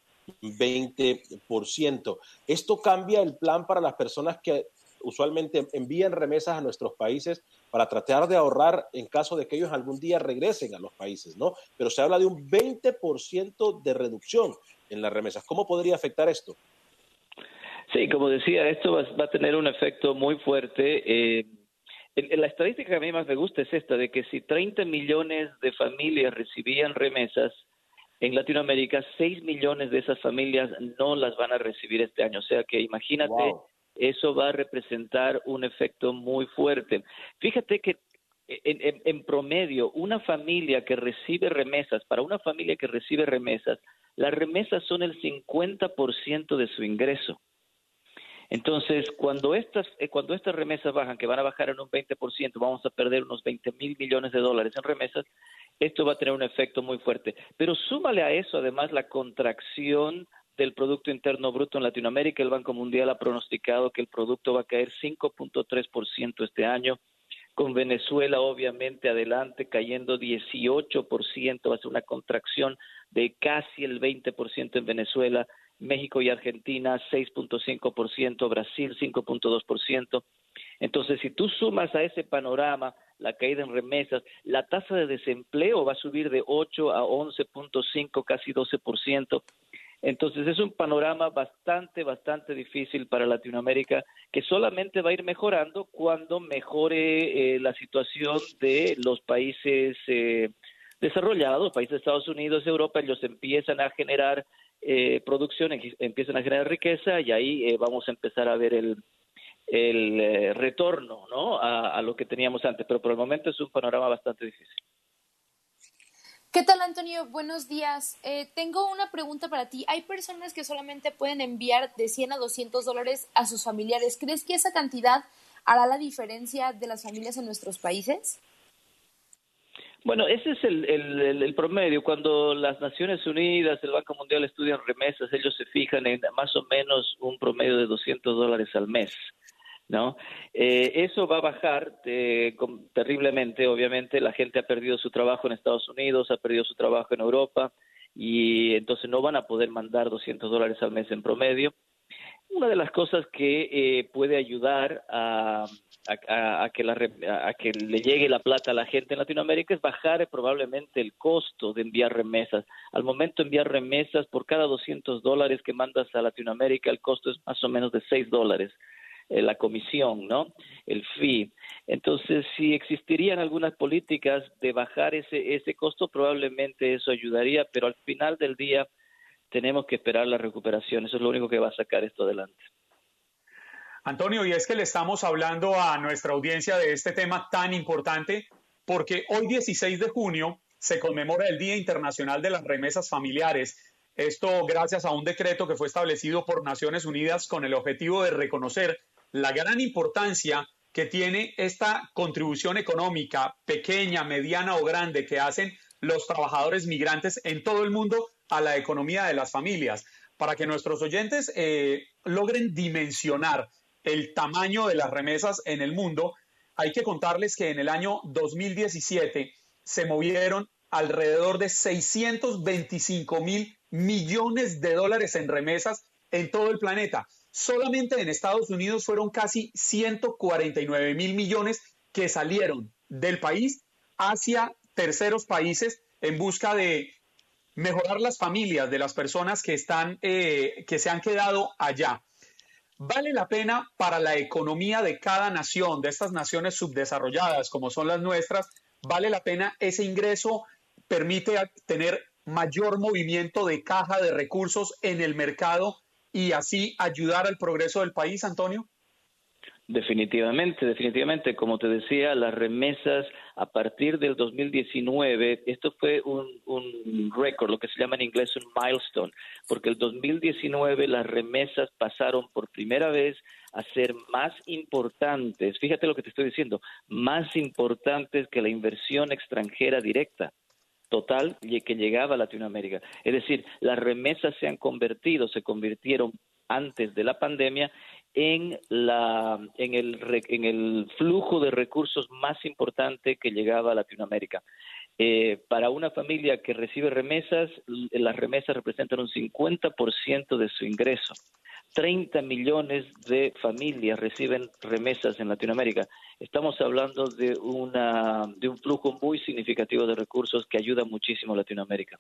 20%. ¿Esto cambia el plan para las personas que usualmente envían remesas a nuestros países para tratar de ahorrar en caso de que ellos algún día regresen a los países, ¿no? Pero se habla de un 20% de reducción en las remesas. ¿Cómo podría afectar esto? Sí, como decía, esto va, a tener un efecto muy fuerte. Eh, la estadística que a mí más me gusta es esta, de que si 30 millones de familias recibían remesas, en Latinoamérica 6 millones de esas familias no las van a recibir este año. O sea que imagínate, eso va a representar un efecto muy fuerte. Fíjate que en, en, promedio, una familia que recibe remesas, para una familia que recibe remesas, las remesas son el 50% de su ingreso. Entonces, cuando estas, eh, cuando estas remesas bajan, que van a bajar en un 20%, vamos a perder unos 20 mil millones de dólares en remesas, esto va a tener un efecto muy fuerte. Pero súmale a eso, además, la contracción del Producto Interno Bruto en Latinoamérica. El Banco Mundial ha pronosticado que el producto va a caer 5.3% este año, con Venezuela obviamente adelante cayendo 18%, va a ser una contracción de casi el 20% en Venezuela, México y Argentina 6.5%, Brasil 5.2%. Entonces, si tú sumas a ese panorama la caída en remesas, la tasa de desempleo va a subir de 8 a 11.5, casi 12%. Entonces es un panorama bastante, bastante difícil para Latinoamérica que solamente va a ir mejorando cuando mejore eh, la situación de los países eh, desarrollados, países de Estados Unidos, Europa, ellos empiezan a generar eh, producción, empiezan a generar riqueza y ahí vamos a empezar a ver el, el retorno ¿no? a lo que teníamos antes. Pero por el momento es un panorama bastante difícil. ¿Qué tal, Antonio? Buenos días. Eh, tengo una pregunta para ti. Hay personas que solamente pueden enviar de 100 a 200 dólares a sus familiares. ¿Crees que esa cantidad hará la diferencia de las familias en nuestros países? Bueno, ese es el, promedio. Cuando las Naciones Unidas, el Banco Mundial estudian remesas, ellos se fijan en más o menos un promedio de 200 dólares al mes. ¿no? Eh, eso va a bajar eh, terriblemente, obviamente, la gente ha perdido su trabajo en Estados Unidos, ha perdido su trabajo en Europa y entonces no van a poder mandar 200 dólares al mes en promedio. Una de las cosas que eh, puede ayudar a, a, que a, que le llegue la plata a la gente en Latinoamérica es bajar probablemente el costo de enviar remesas. Al momento enviar remesas, por cada 200 dólares que mandas a Latinoamérica, el costo es más o menos de 6 dólares. Eh, la comisión, ¿no? El fee. Entonces, si existirían algunas políticas de bajar ese, ese costo, probablemente eso ayudaría, pero al final del día tenemos que esperar la recuperación. Eso es lo único que va a sacar esto adelante. Antonio, y es que le estamos hablando a nuestra audiencia de este tema tan importante porque hoy 16 de junio se conmemora el Día Internacional de las Remesas Familiares. Esto gracias a un decreto que fue establecido por Naciones Unidas con el objetivo de reconocer la gran importancia que tiene esta contribución económica pequeña, mediana o grande que hacen los trabajadores migrantes en todo el mundo a la economía de las familias. Para que nuestros oyentes eh, logren dimensionar el tamaño de las remesas en el mundo, hay que contarles que en el año 2017 se movieron alrededor de 625 mil millones de dólares en remesas en todo el planeta. Solamente en Estados Unidos fueron casi 149 mil millones que salieron del país hacia terceros países en busca de mejorar las familias de las personas que están eh, que se han quedado allá. Vale la pena para la economía de cada nación, de estas naciones subdesarrolladas como son las nuestras, vale la pena ese ingreso, permite tener mayor movimiento de caja de recursos en el mercado y así ayudar al progreso del país, Antonio? Definitivamente, definitivamente. Como te decía, las remesas a partir del 2019, esto fue un, un récord, lo que se llama en inglés un milestone, porque el 2019 las remesas pasaron por primera vez a ser más importantes, fíjate lo que te estoy diciendo, más importantes que la inversión extranjera directa total que llegaba a Latinoamérica. Es decir, las remesas se han convertido, se convirtieron antes de la pandemia en, la, en, el, en el flujo de recursos más importante que llegaba a Latinoamérica. Eh, para una familia que recibe remesas, las remesas representan un 50% de su ingreso. 30 millones de familias reciben remesas en Latinoamérica. Estamos hablando de, una, de un flujo muy significativo de recursos que ayuda muchísimo a Latinoamérica.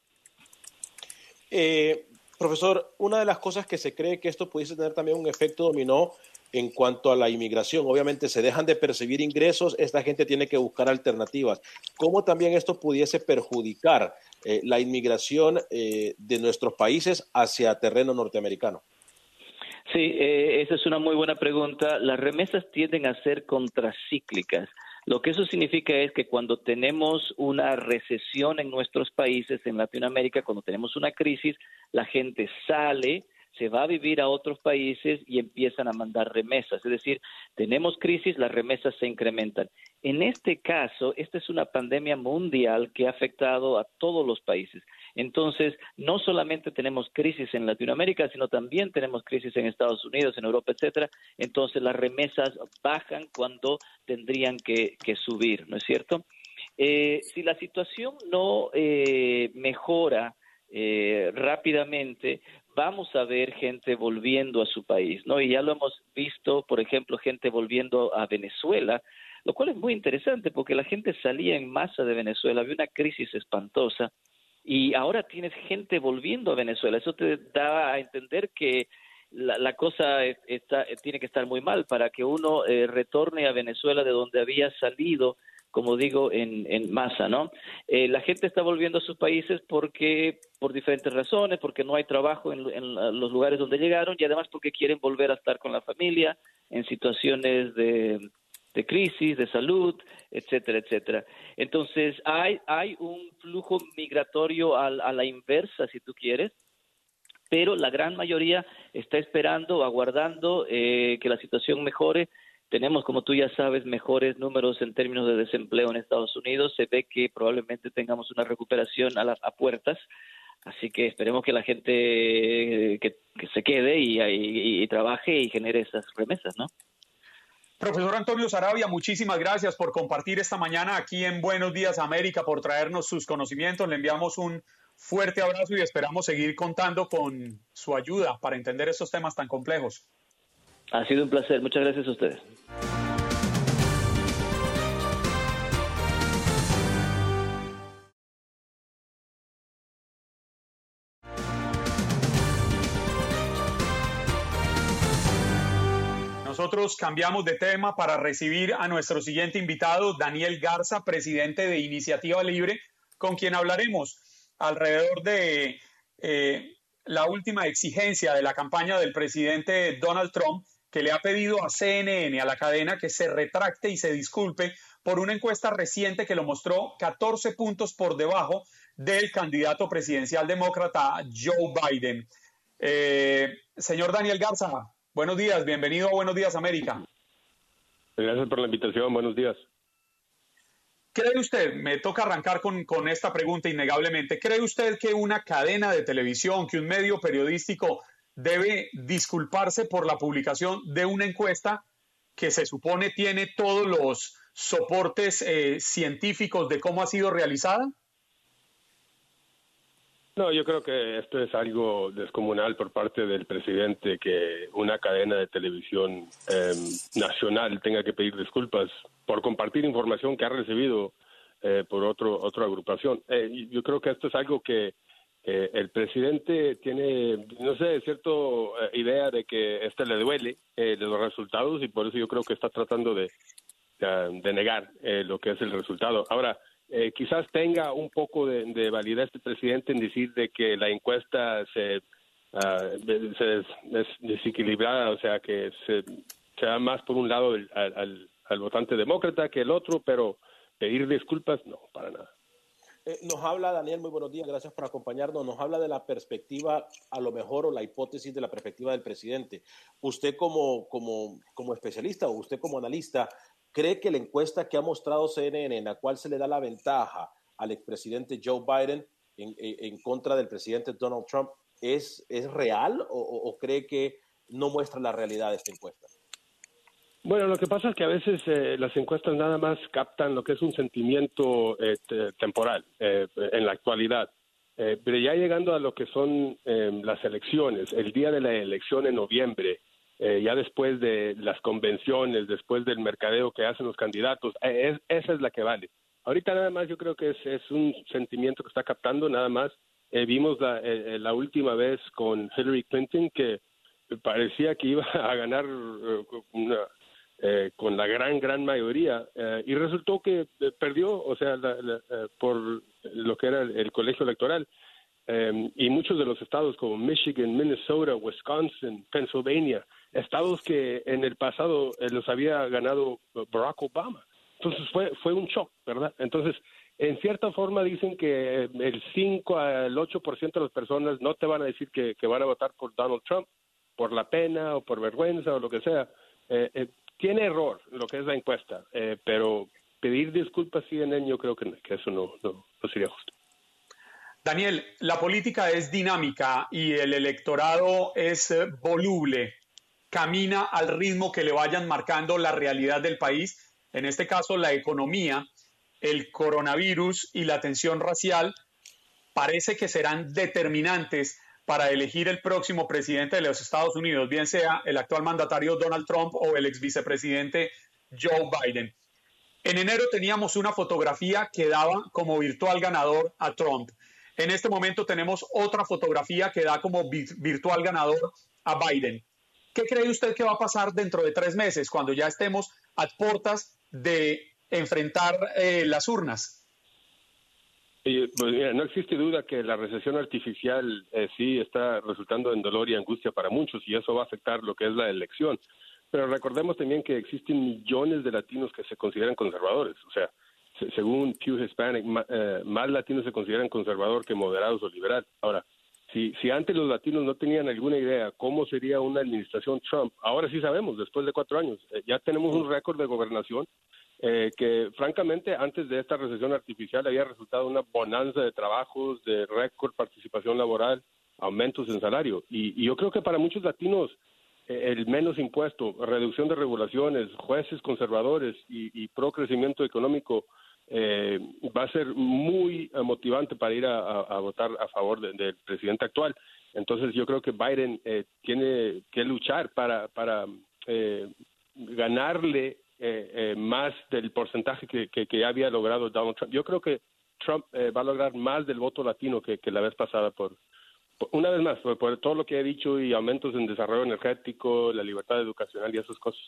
Eh, profesor, una de las cosas que se cree que esto pudiese tener también un efecto dominó en cuanto a la inmigración. Obviamente se dejan de percibir ingresos, esta gente tiene que buscar alternativas. ¿Cómo también esto pudiese perjudicar eh, la inmigración eh, de nuestros países hacia terreno norteamericano? Sí, eh, esa es una muy buena pregunta. Las remesas tienden a ser contracíclicas. Lo que eso significa es que cuando tenemos una recesión en nuestros países, en Latinoamérica, cuando tenemos una crisis, la gente sale, se va a vivir a otros países y empiezan a mandar remesas. Es decir, tenemos crisis, las remesas se incrementan. En este caso, esta es una pandemia mundial que ha afectado a todos los países. Entonces, no solamente tenemos crisis en Latinoamérica, sino también tenemos crisis en Estados Unidos, en Europa, etcétera. Entonces, las remesas bajan cuando tendrían que, subir, ¿no es cierto? Eh, si la situación no eh, mejora eh, rápidamente, vamos a ver gente volviendo a su país, ¿no? Y ya lo hemos visto, por ejemplo, gente volviendo a Venezuela, lo cual es muy interesante porque la gente salía en masa de Venezuela, había una crisis espantosa y ahora tienes gente volviendo a Venezuela. Eso te da a entender que la, cosa está, tiene que estar muy mal para que uno eh, retorne a Venezuela de donde había salido como digo, en, en masa, ¿no? Eh, la gente está volviendo a sus países porque, por diferentes razones, porque no hay trabajo en, los lugares donde llegaron y además porque quieren volver a estar con la familia en situaciones de, de crisis, de salud, etcétera, etcétera. Entonces, hay, hay un flujo migratorio a, a la inversa, si tú quieres, pero la gran mayoría está esperando, aguardando eh, que la situación mejore tenemos, como tú ya sabes, mejores números en términos de desempleo en Estados Unidos. Se ve que probablemente tengamos una recuperación a, las a puertas. Así que esperemos que la gente que, se quede y, trabaje y genere esas remesas, ¿no? Profesor Antonio Sarabia, muchísimas gracias por compartir esta mañana aquí en Buenos Días América, por traernos sus conocimientos. Le enviamos un fuerte abrazo y esperamos seguir contando con su ayuda para entender estos temas tan complejos. Ha sido un placer. Muchas gracias a ustedes. Nosotros cambiamos de tema para recibir a nuestro siguiente invitado, Daniel Garza, presidente de Iniciativa Libre, con quien hablaremos alrededor de eh, la última exigencia de la campaña del presidente Donald Trump que le ha pedido a CNN, a la cadena, que se retracte y se disculpe por una encuesta reciente que lo mostró 14 puntos por debajo del candidato presidencial demócrata Joe Biden. Eh, señor Daniel Garza, buenos días, bienvenido a Buenos Días América. Gracias por la invitación, buenos días. ¿Cree usted, me toca arrancar con, con esta pregunta innegablemente, ¿cree usted que una cadena de televisión, que un medio periodístico debe disculparse por la publicación de una encuesta que se supone tiene todos los soportes eh, científicos de cómo ha sido realizada? No, yo creo que esto es algo descomunal por parte del presidente que una cadena de televisión em, nacional tenga que pedir disculpas por compartir información que ha recibido eh, por otro, otra agrupación. Eh, yo creo que esto es algo que eh, el presidente tiene, no sé, cierta eh, idea de que este le duele eh, de los resultados y por eso yo creo que está tratando de, de, negar lo que es el resultado. Ahora, quizás tenga un poco de, validez el presidente en decir de que la encuesta se, uh, se es desequilibrada, o sea, que se, se da más por un lado al, al votante demócrata que el otro, pero pedir disculpas, no, para nada. Eh, nos habla, Daniel, muy buenos días, gracias por acompañarnos. Nos habla de la perspectiva, a lo mejor, o la hipótesis de la perspectiva del presidente. Usted como, como, como especialista o usted como analista, ¿cree que la encuesta que ha mostrado CNN, en la cual se le da la ventaja al expresidente Joe Biden en, contra del presidente Donald Trump, es, es real o cree que no muestra la realidad de esta encuesta? Bueno, lo que pasa es que a veces eh, las encuestas nada más captan lo que es un sentimiento eh, temporal eh, en la actualidad. pero ya llegando a lo que son las elecciones, el día de la elección en noviembre, ya después de las convenciones, después del mercadeo que hacen los candidatos, esa es la que vale. Ahorita nada más yo creo que es, es un sentimiento que está captando, nada más. vimos la, la última vez con Hillary Clinton que parecía que iba a ganar una, eh, con la gran, gran mayoría, eh, y resultó que eh, perdió, o sea, por lo que era el, colegio electoral. y muchos de los estados como Michigan, Minnesota, Wisconsin, Pennsylvania, estados que en el pasado los había ganado Barack Obama. Entonces fue, fue un shock, ¿verdad? Entonces, en cierta forma dicen que el 5 al 8% de las personas no te van a decir que, van a votar por Donald Trump por la pena o por vergüenza o lo que sea. Eh, eh, tiene error lo que es la encuesta, eh, pero pedir disculpas CNN yo creo que, eso no, no, no sería justo. Daniel, la política es dinámica y el electorado es voluble, camina al ritmo que le vayan marcando la realidad del país, en este caso la economía, el coronavirus y la tensión racial, parece que serán determinantes para elegir el próximo presidente de los Estados Unidos, bien sea el actual mandatario Donald Trump o el ex vicepresidente Joe Biden. En enero teníamos una fotografía que daba como virtual ganador a Trump. En este momento tenemos otra fotografía que da como virtual ganador a Biden. ¿Qué cree usted que va a pasar dentro de tres meses, cuando ya estemos a puertas de enfrentar eh, las urnas? Pues, no existe duda que la recesión artificial eh, sí está resultando en dolor y angustia para muchos y eso va a afectar lo que es la elección. Pero recordemos también que existen millones de latinos que se consideran conservadores. O sea, según Pew Hispanic, eh, más latinos se consideran conservador que moderados o liberal. Ahora, si, si antes los latinos no tenían alguna idea cómo sería una administración Trump, ahora sí sabemos, después de cuatro años. ya tenemos un récord de gobernación eh, que francamente antes de esta recesión artificial había resultado una bonanza de trabajos, de récord participación laboral, aumentos en salario. Y, yo creo que para muchos latinos eh, el menos impuesto, reducción de regulaciones, jueces conservadores y, pro crecimiento económico eh, va a ser muy motivante para ir a, votar a favor del presidente actual. Entonces yo creo que Biden tiene que luchar para, para ganarle eh, eh, más del porcentaje que, que, ya había logrado Donald Trump. Yo creo que Trump eh, va a lograr más del voto latino que, la vez pasada por, una vez más, por, todo lo que he dicho y aumentos en desarrollo energético, la libertad educacional y esas cosas.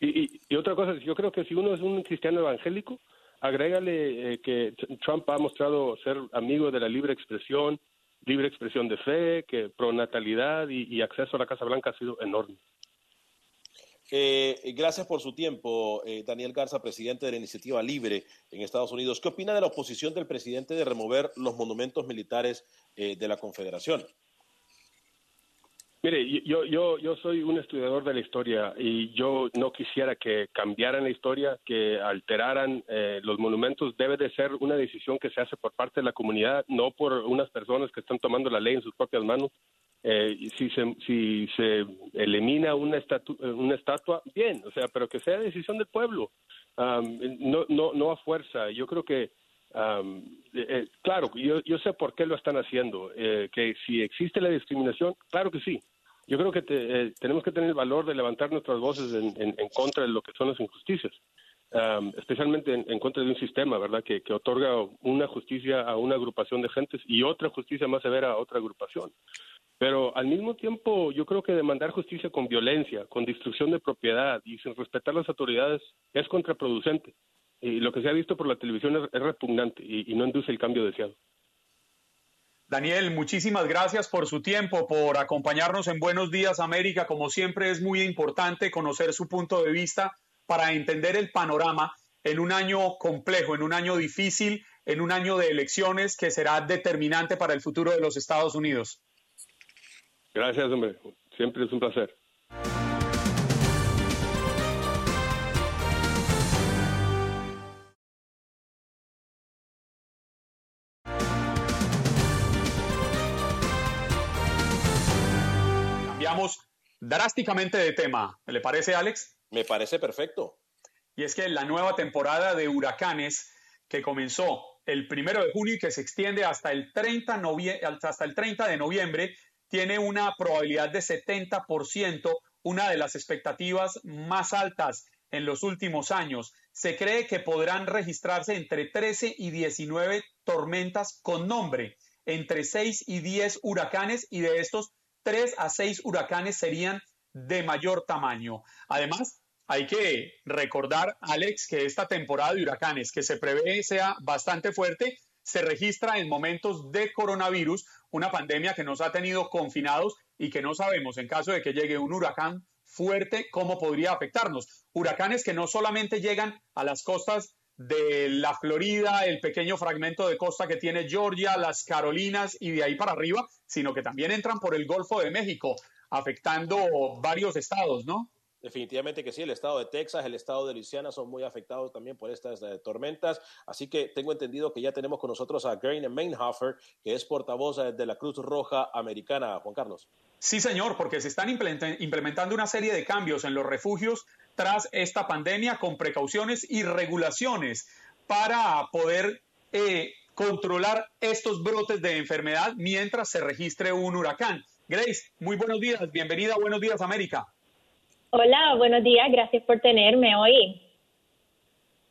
Y, y, otra cosa, yo creo que si uno es un cristiano evangélico, agrégale que Trump ha mostrado ser amigo de la libre expresión, libre expresión de fe, que pronatalidad y, y acceso a la Casa Blanca ha sido enorme. Eh, gracias por su tiempo, eh, Daniel Garza, presidente de la Iniciativa Libre en Estados Unidos. ¿Qué opina de la oposición del presidente de remover los monumentos militares eh, de la Confederación? Mire, yo, yo, yo soy un estudiador de la historia y yo no quisiera que cambiaran la historia, que alteraran los monumentos. Debe de ser una decisión que se hace por parte de la comunidad, no por unas personas que están tomando la ley en sus propias manos. Eh, si, se, si se elimina una, una estatua, bien, o sea, pero que sea decisión del pueblo, no, no, no a fuerza. Yo creo que, eh, eh, claro, yo, yo sé por qué lo están haciendo, eh, que si existe la discriminación, claro que sí. Yo creo que tenemos que tener el valor de levantar nuestras voces en, en, contra de lo que son las injusticias. especialmente en, contra de un sistema, ¿verdad?, que, otorga una justicia a una agrupación de gentes y otra justicia más severa a otra agrupación. Pero al mismo tiempo, yo creo que demandar justicia con violencia, con destrucción de propiedad y sin respetar las autoridades es contraproducente. Y lo que se ha visto por la televisión es, repugnante y no induce el cambio deseado. Daniel, muchísimas gracias por su tiempo, por acompañarnos en Buenos Días América. Como siempre es muy importante conocer su punto de vista para entender el panorama en un año complejo, en un año difícil, en un año de elecciones que será determinante para el futuro de los Estados Unidos. Gracias, hombre. Siempre es un placer. Drásticamente de tema. ¿Le parece, Alex? Me parece perfecto. Y es que la nueva temporada de huracanes que comenzó el primero de junio y que se extiende hasta el 30, hasta el 30 de noviembre tiene una probabilidad de 70%, una de las expectativas más altas en los últimos años. Se cree que podrán registrarse entre 13 y 19 tormentas con nombre, entre 6 y 10 huracanes y de estos 3 a 6 huracanes serían de mayor tamaño. Además, hay que recordar, Alex, que esta temporada de huracanes que se prevé sea bastante fuerte, se registra en momentos de coronavirus, una pandemia que nos ha tenido confinados y que no sabemos en caso de que llegue un huracán fuerte, cómo podría afectarnos. Huracanes que no solamente llegan a las costas de la Florida, el pequeño fragmento de costa que tiene Georgia, las Carolinas y de ahí para arriba, sino que también entran por el Golfo de México, afectando varios estados, ¿no? Definitivamente que sí, el estado de Texas, el estado de Luisiana son muy afectados también por estas eh, tormentas. Así que tengo entendido que ya tenemos con nosotros a Grain Mainhofer, que es portavoz eh, de la Cruz Roja Americana. Juan Carlos. Sí, señor, porque se están implementando una serie de cambios en los refugios tras esta pandemia con precauciones y regulaciones para poder eh, controlar estos brotes de enfermedad mientras se registre un huracán. Grace, muy buenos días, bienvenida Buenos Días América. Hola, buenos días, gracias por tenerme hoy.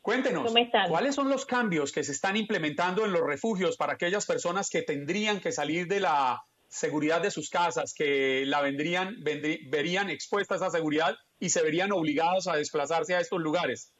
Cuéntenos, ¿cuáles son los cambios que se están implementando en los refugios para aquellas personas que tendrían que salir de la seguridad de sus casas, que la vendrían, verían expuesta a esa seguridad y se verían obligados a desplazarse a estos lugares?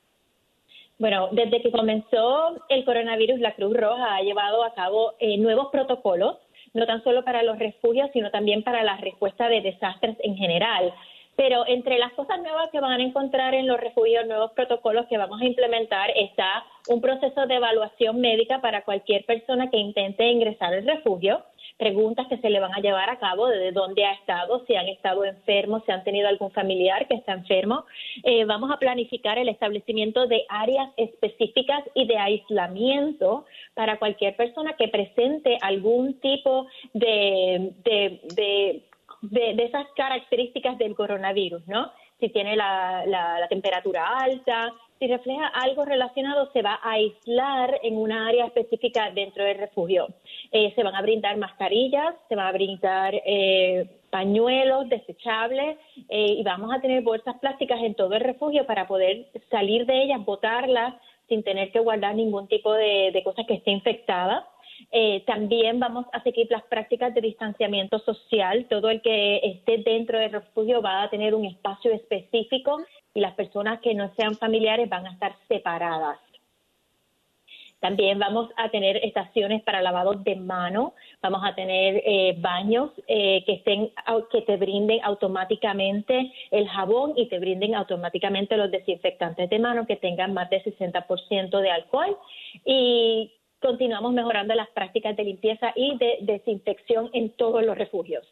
Bueno, desde que comenzó el coronavirus, la Cruz Roja ha llevado a cabo eh, nuevos protocolos, no tan solo para los refugios, sino también para la respuesta de desastres en general. Pero entre las cosas nuevas que van a encontrar en los refugios, nuevos protocolos que vamos a implementar, está un proceso de evaluación médica para cualquier persona que intente ingresar al refugio, preguntas que se le van a llevar a cabo de dónde ha estado, si han estado enfermos, si han tenido algún familiar que está enfermo. Eh, vamos a planificar el establecimiento de áreas específicas y de aislamiento para cualquier persona que presente algún tipo de, de de, esas características del coronavirus, ¿no? Si tiene la, la, temperatura alta, si refleja algo relacionado, se va a aislar en una área específica dentro del refugio. Eh, se van a brindar mascarillas, se van a brindar eh, pañuelos desechables eh, y vamos a tener bolsas plásticas en todo el refugio para poder salir de ellas, botarlas sin tener que guardar ningún tipo de, de cosa que esté infectada. Eh, también vamos a seguir las prácticas de distanciamiento social. Todo el que esté dentro del refugio va a tener un espacio específico y las personas que no sean familiares van a estar separadas. También vamos a tener estaciones para lavado de mano, vamos a tener eh, baños eh, que, estén, que te brinden automáticamente el jabón y te brinden automáticamente los desinfectantes de mano que tengan más de 60% de alcohol. Y continuamos mejorando las prácticas de limpieza y de desinfección en todos los refugios.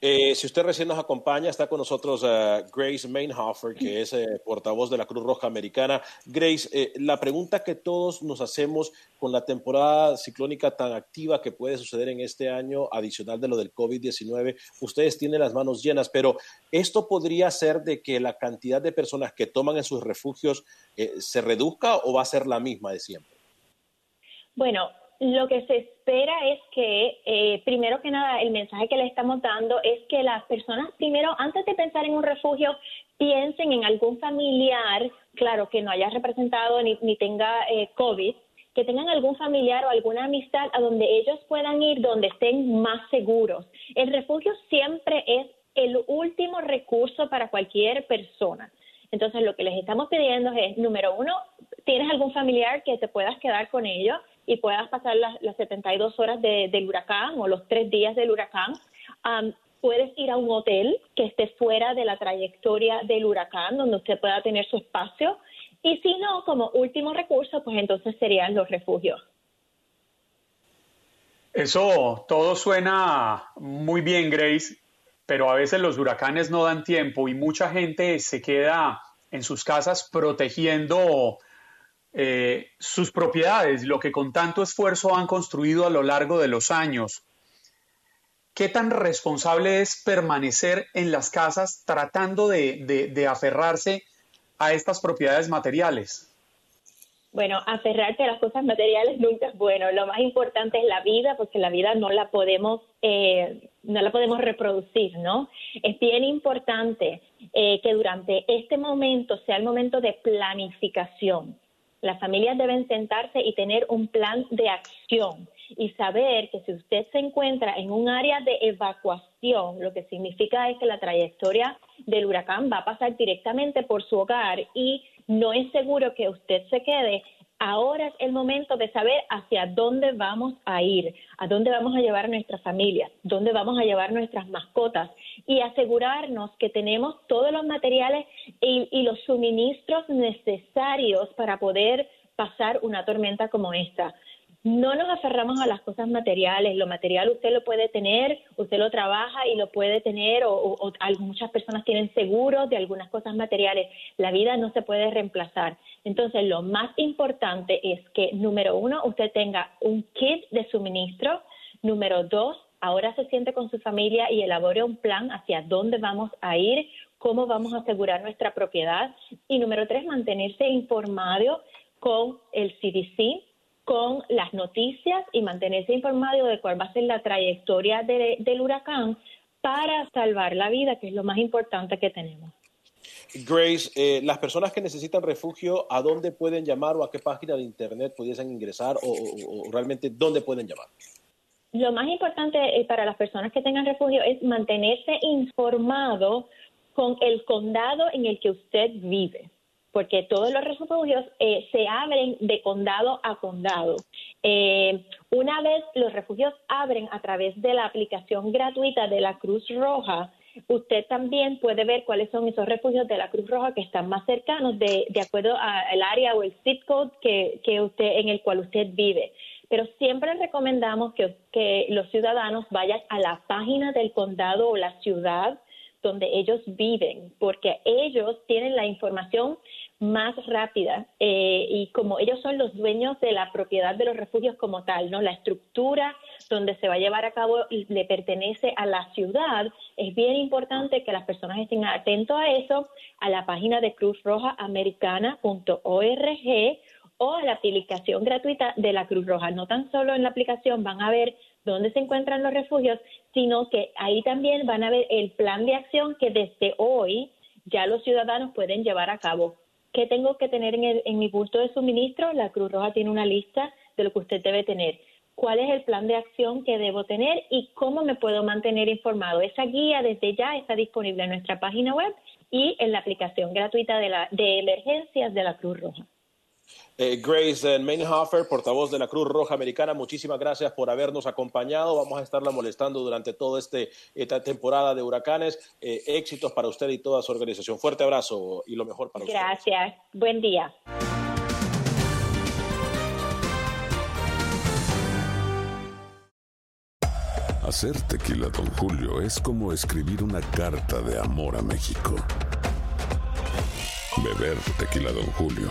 Eh, si usted recién nos acompaña, está con nosotros uh, Grace Mainhofer, que es eh, portavoz de la Cruz Roja Americana. Grace, eh, la pregunta que todos nos hacemos con la temporada ciclónica tan activa que puede suceder en este año, adicional de lo del COVID-19, ustedes tienen las manos llenas, pero ¿esto podría ser de que la cantidad de personas que toman en sus refugios se reduzca o va a ser la misma de siempre? Bueno, lo que se espera es que, eh, primero que nada, el mensaje que le estamos dando es que las personas, primero, antes de pensar en un refugio, piensen en algún familiar, claro, que no haya representado ni, tenga eh, COVID, que tengan algún familiar o alguna amistad a donde ellos puedan ir, donde estén más seguros. El refugio siempre es el último recurso para cualquier persona. Entonces, lo que les estamos pidiendo es, número uno, ¿tienes algún familiar que te puedas quedar con ellos? Y puedas pasar las, las 72 horas del huracán o los tres días del huracán. puedes ir a un hotel que esté fuera de la trayectoria del huracán, donde usted pueda tener su espacio. Y si no, como último recurso, pues entonces serían los refugios. Eso todo suena muy bien, Grace, pero a veces los huracanes no dan tiempo y mucha gente se queda en sus casas protegiendo eh, sus propiedades, lo que con tanto esfuerzo han construido a lo largo de los años. ¿Qué tan responsable es permanecer en las casas tratando de, aferrarse a estas propiedades materiales? Bueno, aferrarse a las cosas materiales nunca es bueno. Lo más importante es la vida, porque la vida no la podemos, eh, no la podemos reproducir, ¿no? Es bien importante eh, que durante este momento sea el momento de planificación. Las familias deben sentarse y tener un plan de acción y saber que si usted se encuentra en un área de evacuación, lo que significa es que la trayectoria del huracán va a pasar directamente por su hogar y no es seguro que usted se quede, ahora es el momento de saber hacia dónde vamos a ir, a dónde vamos a llevar a nuestras familias, dónde vamos a llevar nuestras mascotas y asegurarnos que tenemos todos los materiales y, los suministros necesarios para poder pasar una tormenta como esta no nos aferramos a las cosas materiales. Lo material usted lo puede tener, usted lo trabaja y lo puede tener, o, muchas personas tienen seguros de algunas cosas materiales. La vida no se puede reemplazar. Entonces, lo más importante es que, número uno, usted tenga un kit de suministro. Número dos, ahora se siente con su familia y elabore un plan hacia dónde vamos a ir, cómo vamos a asegurar nuestra propiedad. Y número tres, mantenerse informado con el CDC con las noticias y mantenerse informado de cuál va a ser la trayectoria del huracán para salvar la vida, que es lo más importante que tenemos. Grace, eh, las personas que necesitan refugio, ¿a dónde pueden llamar o a qué página de internet pudiesen ingresar o, realmente dónde pueden llamar? Lo más importante eh, para las personas que tengan refugio es mantenerse informado con el condado en el que usted vive porque todos los refugios eh, se abren de condado a condado. Eh, una vez los refugios abren a través de la aplicación gratuita de la Cruz Roja, usted también puede ver cuáles son esos refugios de la Cruz Roja que están más cercanos de, acuerdo al área o el zip code que, usted, en el cual usted vive. Pero siempre recomendamos que, los ciudadanos vayan a la página del condado o la ciudad donde ellos viven, porque ellos tienen la información más rápida eh, y como ellos son los dueños de la propiedad de los refugios como tal, ¿no? La estructura donde se va a llevar a cabo le pertenece a la ciudad. Es bien importante que las personas estén atentos a eso, a la página de Cruz Roja Americana.org o a la aplicación gratuita de la Cruz Roja. No tan solo en la aplicación van a ver dónde se encuentran los refugios, sino que ahí también van a ver el plan de acción que desde hoy ya los ciudadanos pueden llevar a cabo ¿Qué tengo que tener en, mi bulto de suministro? La Cruz Roja tiene una lista de lo que usted debe tener. ¿Cuál es el plan de acción que debo tener y cómo me puedo mantener informado? Esa guía desde ya está disponible en nuestra página web y en la aplicación gratuita de, la, de emergencias de la Cruz Roja. Eh, Grace Meinhofer, portavoz de la Cruz Roja Americana, muchísimas gracias por habernos acompañado. Vamos a estarla molestando durante toda este, esta temporada de huracanes. Eh, éxitos para usted y toda su organización. Fuerte abrazo y lo mejor para usted. Gracias. Buen día. Hacer tequila, don Julio, es como escribir una carta de amor a México. Beber tequila, don Julio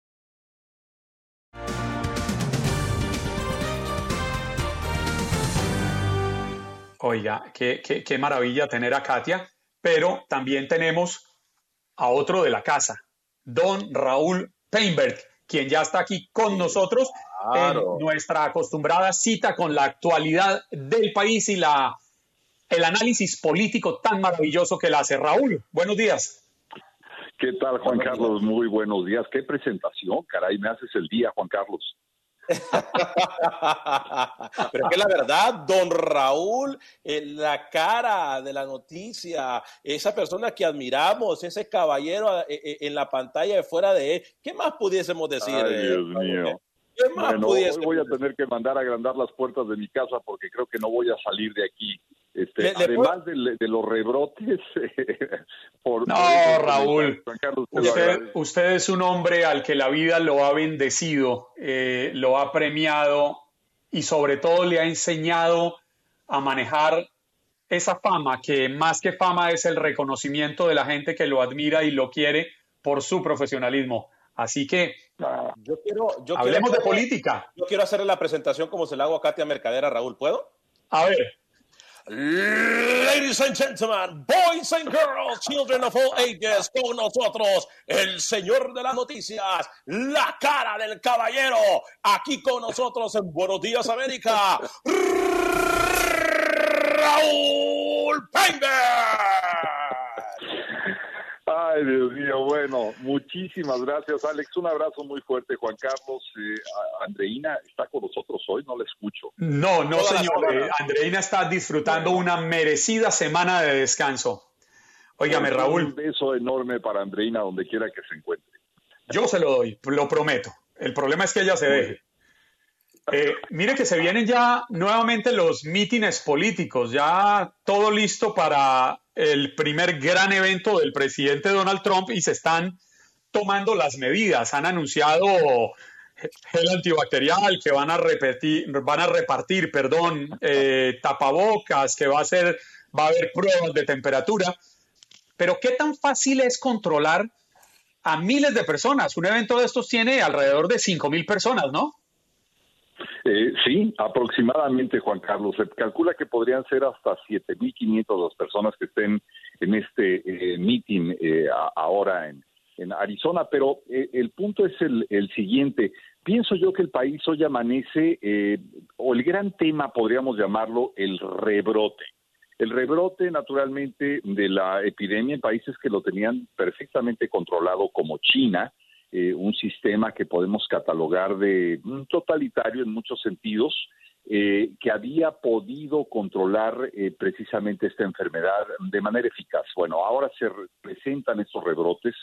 Oiga, qué, qué, maravilla tener a Katia, pero también tenemos a otro de la casa, don Raúl Peinberg, quien ya está aquí con nosotros en nuestra acostumbrada cita con la actualidad del país y la, el análisis político tan maravilloso que la hace. Raúl, buenos días. ¿Qué tal, Juan Carlos? Muy buenos días. Qué presentación, caray, me haces el día, Juan Carlos. Pero que la verdad, don Raúl, eh, la cara de la noticia, esa persona que admiramos, ese caballero eh, eh, en la pantalla de fuera de él, ¿qué más pudiésemos decir? Ay, Dios mío. ¿Qué más bueno, hoy voy a tener que mandar a agrandar las puertas de mi casa porque creo que no voy a salir de aquí este, además de, los rebrotes. por, no, Raúl, usted, es un hombre al que la vida lo ha bendecido, eh, lo ha premiado y sobre todo le ha enseñado a manejar esa fama, que más que fama es el reconocimiento de la gente que lo admira y lo quiere por su profesionalismo. Así que yo quiero, hablemos de política. Yo quiero hacerle la presentación como se la hago a Katia Mercadera, Raúl, ¿puedo? A ver. Ladies and gentlemen, boys and girls, children of all ages, con nosotros el señor de las noticias, la cara del caballero, aquí con nosotros en Buenos Días América, Raúl Painter. Ay, Dios mío, bueno, muchísimas gracias, Alex. Un abrazo muy fuerte, Juan Carlos. Eh, Andreina está con nosotros hoy, no la escucho. No, no, señor. Eh, Andreina está disfrutando una merecida semana de descanso. Óigame, Raúl. Un beso enorme para Andreina donde quiera que se encuentre. Yo se lo doy, lo prometo. El problema es que ella se deje. Eh, mire que se vienen ya nuevamente los mítines políticos, ya todo listo para el primer gran evento del presidente Donald Trump y se están tomando las medidas. Han anunciado gel antibacterial, que van a repetir, van a repartir, perdón, eh, tapabocas, que va a ser, va a haber pruebas de temperatura. Pero ¿qué tan fácil es controlar a miles de personas? Un evento de estos tiene alrededor de 5 mil personas, ¿no? Eh, sí, aproximadamente, Juan Carlos. Se calcula que podrían ser hasta 7.500 las personas que estén en este eh, meeting eh, ahora en, Arizona, pero eh, el punto es el, el, siguiente. Pienso yo que el país hoy amanece, o el gran tema podríamos llamarlo, el rebrote. El rebrote, naturalmente, de la epidemia en países que lo tenían perfectamente controlado, como China, eh, un sistema que podemos catalogar de totalitario en muchos sentidos, eh, que había podido controlar eh, precisamente esta enfermedad de manera eficaz. Bueno, ahora se presentan estos rebrotes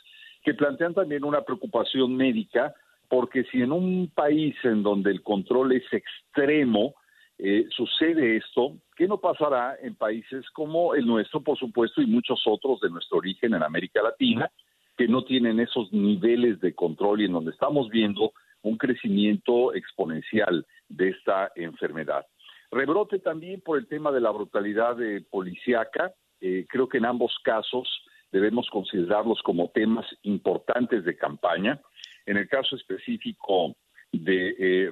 que plantean también una preocupación médica, porque si en un país en donde el control es extremo, sucede esto, ¿qué no pasará en países como el nuestro, por supuesto, y muchos otros de nuestro origen en América Latina? Que no tienen esos niveles de control y en donde estamos viendo un crecimiento exponencial de esta enfermedad. Rebrote también por el tema de la brutalidad de policíaca. Eh, creo que en ambos casos debemos considerarlos como temas importantes de campaña. En el caso específico de eh,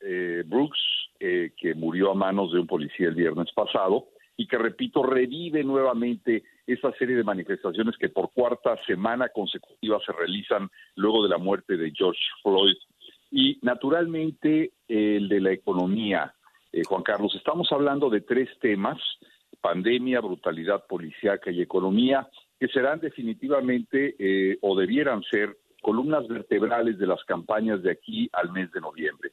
eh Brooks, eh, que murió a manos de un policía el viernes pasado, y que, repito, revive nuevamente esa serie de manifestaciones que por cuarta semana consecutiva se realizan luego de la muerte de George Floyd. Y naturalmente el de la economía, eh, Juan Carlos, estamos hablando de tres temas, pandemia, brutalidad policíaca y economía, que serán definitivamente eh, o debieran ser columnas vertebrales de las campañas de aquí al mes de noviembre.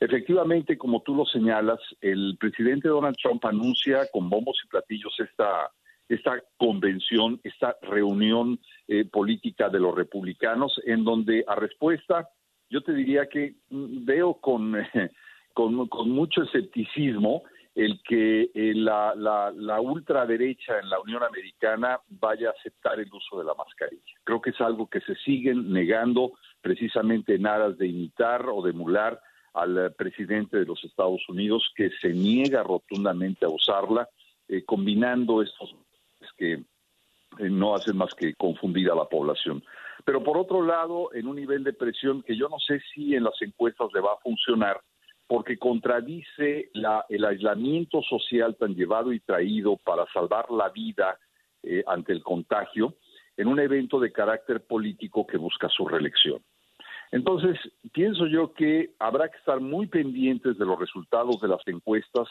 Efectivamente, como tú lo señalas, el presidente Donald Trump anuncia con bombos y platillos esta, esta convención, esta reunión eh, política de los republicanos, en donde a respuesta, yo te diría que mm, veo con, con, mucho escepticismo el que eh, la, la, la, ultraderecha en la Unión Americana vaya a aceptar el uso de la mascarilla. Creo que es algo que se siguen negando precisamente en aras de imitar o de emular al eh, presidente de los Estados Unidos que se niega rotundamente a usarla, eh, combinando estos que eh, no hacen más que confundir a la población. Pero por otro lado, en un nivel de presión que yo no sé si en las encuestas le va a funcionar, porque contradice la, el aislamiento social tan llevado y traído para salvar la vida ante el contagio en un evento de carácter político que busca su reelección. Entonces, pienso yo que habrá que estar muy pendientes de los resultados de las encuestas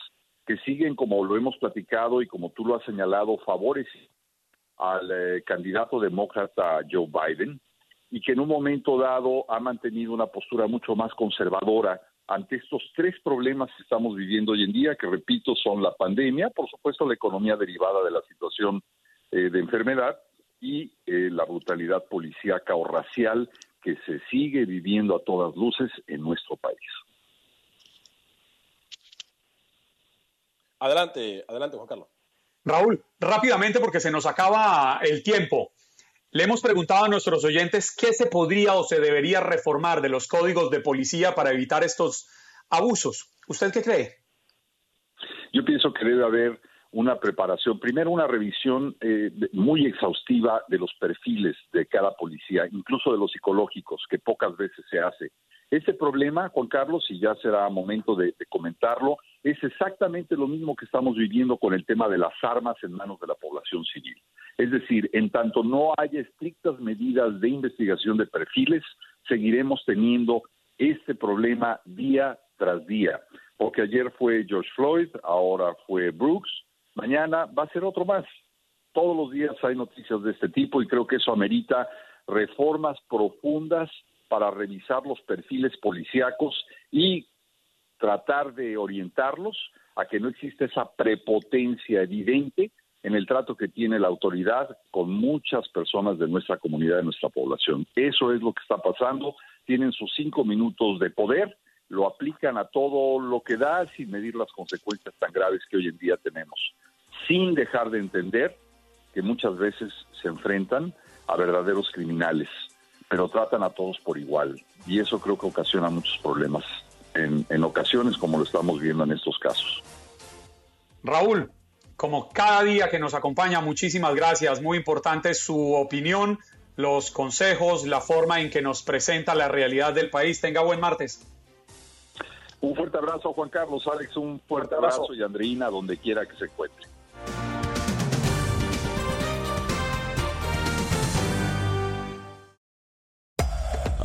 que siguen, como lo hemos platicado y como tú lo has señalado, favores al eh, candidato demócrata Joe Biden y que en un momento dado ha mantenido una postura mucho más conservadora ante estos tres problemas que estamos viviendo hoy en día, que repito, son la pandemia, por supuesto la economía derivada de la situación eh, de enfermedad y eh, la brutalidad policíaca o racial que se sigue viviendo a todas luces en nuestro país. Adelante, adelante, Juan Carlos. Raúl, rápidamente porque se nos acaba el tiempo. Le hemos preguntado a nuestros oyentes qué se podría o se debería reformar de los códigos de policía para evitar estos abusos. ¿Usted qué cree? Yo pienso que debe haber una preparación, primero una revisión eh, muy exhaustiva de los perfiles de cada policía, incluso de los psicológicos, que pocas veces se hace. Ese problema, Juan Carlos, y ya será momento de, comentarlo, es exactamente lo mismo que estamos viviendo con el tema de las armas en manos de la población civil. Es decir, en tanto no haya estrictas medidas de investigación de perfiles, seguiremos teniendo este problema día tras día. Porque ayer fue George Floyd, ahora fue Brooks, Mañana va a ser otro más. Todos los días hay noticias de este tipo y creo que eso amerita reformas profundas para revisar los perfiles policíacos y tratar de orientarlos a que no existe esa prepotencia evidente en el trato que tiene la autoridad con muchas personas de nuestra comunidad, de nuestra población. Eso es lo que está pasando. Tienen sus cinco minutos de poder, lo aplican a todo lo que da sin medir las consecuencias tan graves que hoy en día tenemos, sin dejar de entender que muchas veces se enfrentan a verdaderos criminales, pero tratan a todos por igual. Y eso creo que ocasiona muchos problemas en, en ocasiones como lo estamos viendo en estos casos. Raúl, como cada día que nos acompaña, muchísimas gracias. Muy importante su opinión, los consejos, la forma en que nos presenta la realidad del país. Tenga buen martes. Un fuerte abrazo, Juan Carlos. Alex, un fuerte abrazo, y Andreina, donde quiera que se encuentre.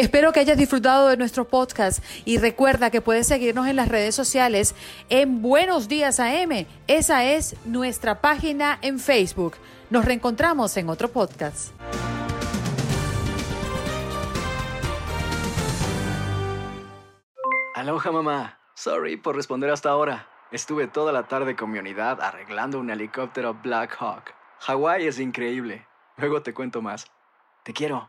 Espero que hayas disfrutado de nuestro podcast y recuerda que puedes seguirnos en las redes sociales en Buenos Días AM. Esa es nuestra página en Facebook. Nos reencontramos en otro podcast. Aloha mamá. Sorry por responder hasta ahora. Estuve toda la tarde con mi unidad arreglando un helicóptero Black Hawk. Hawái es increíble. Luego te cuento más. Te quiero.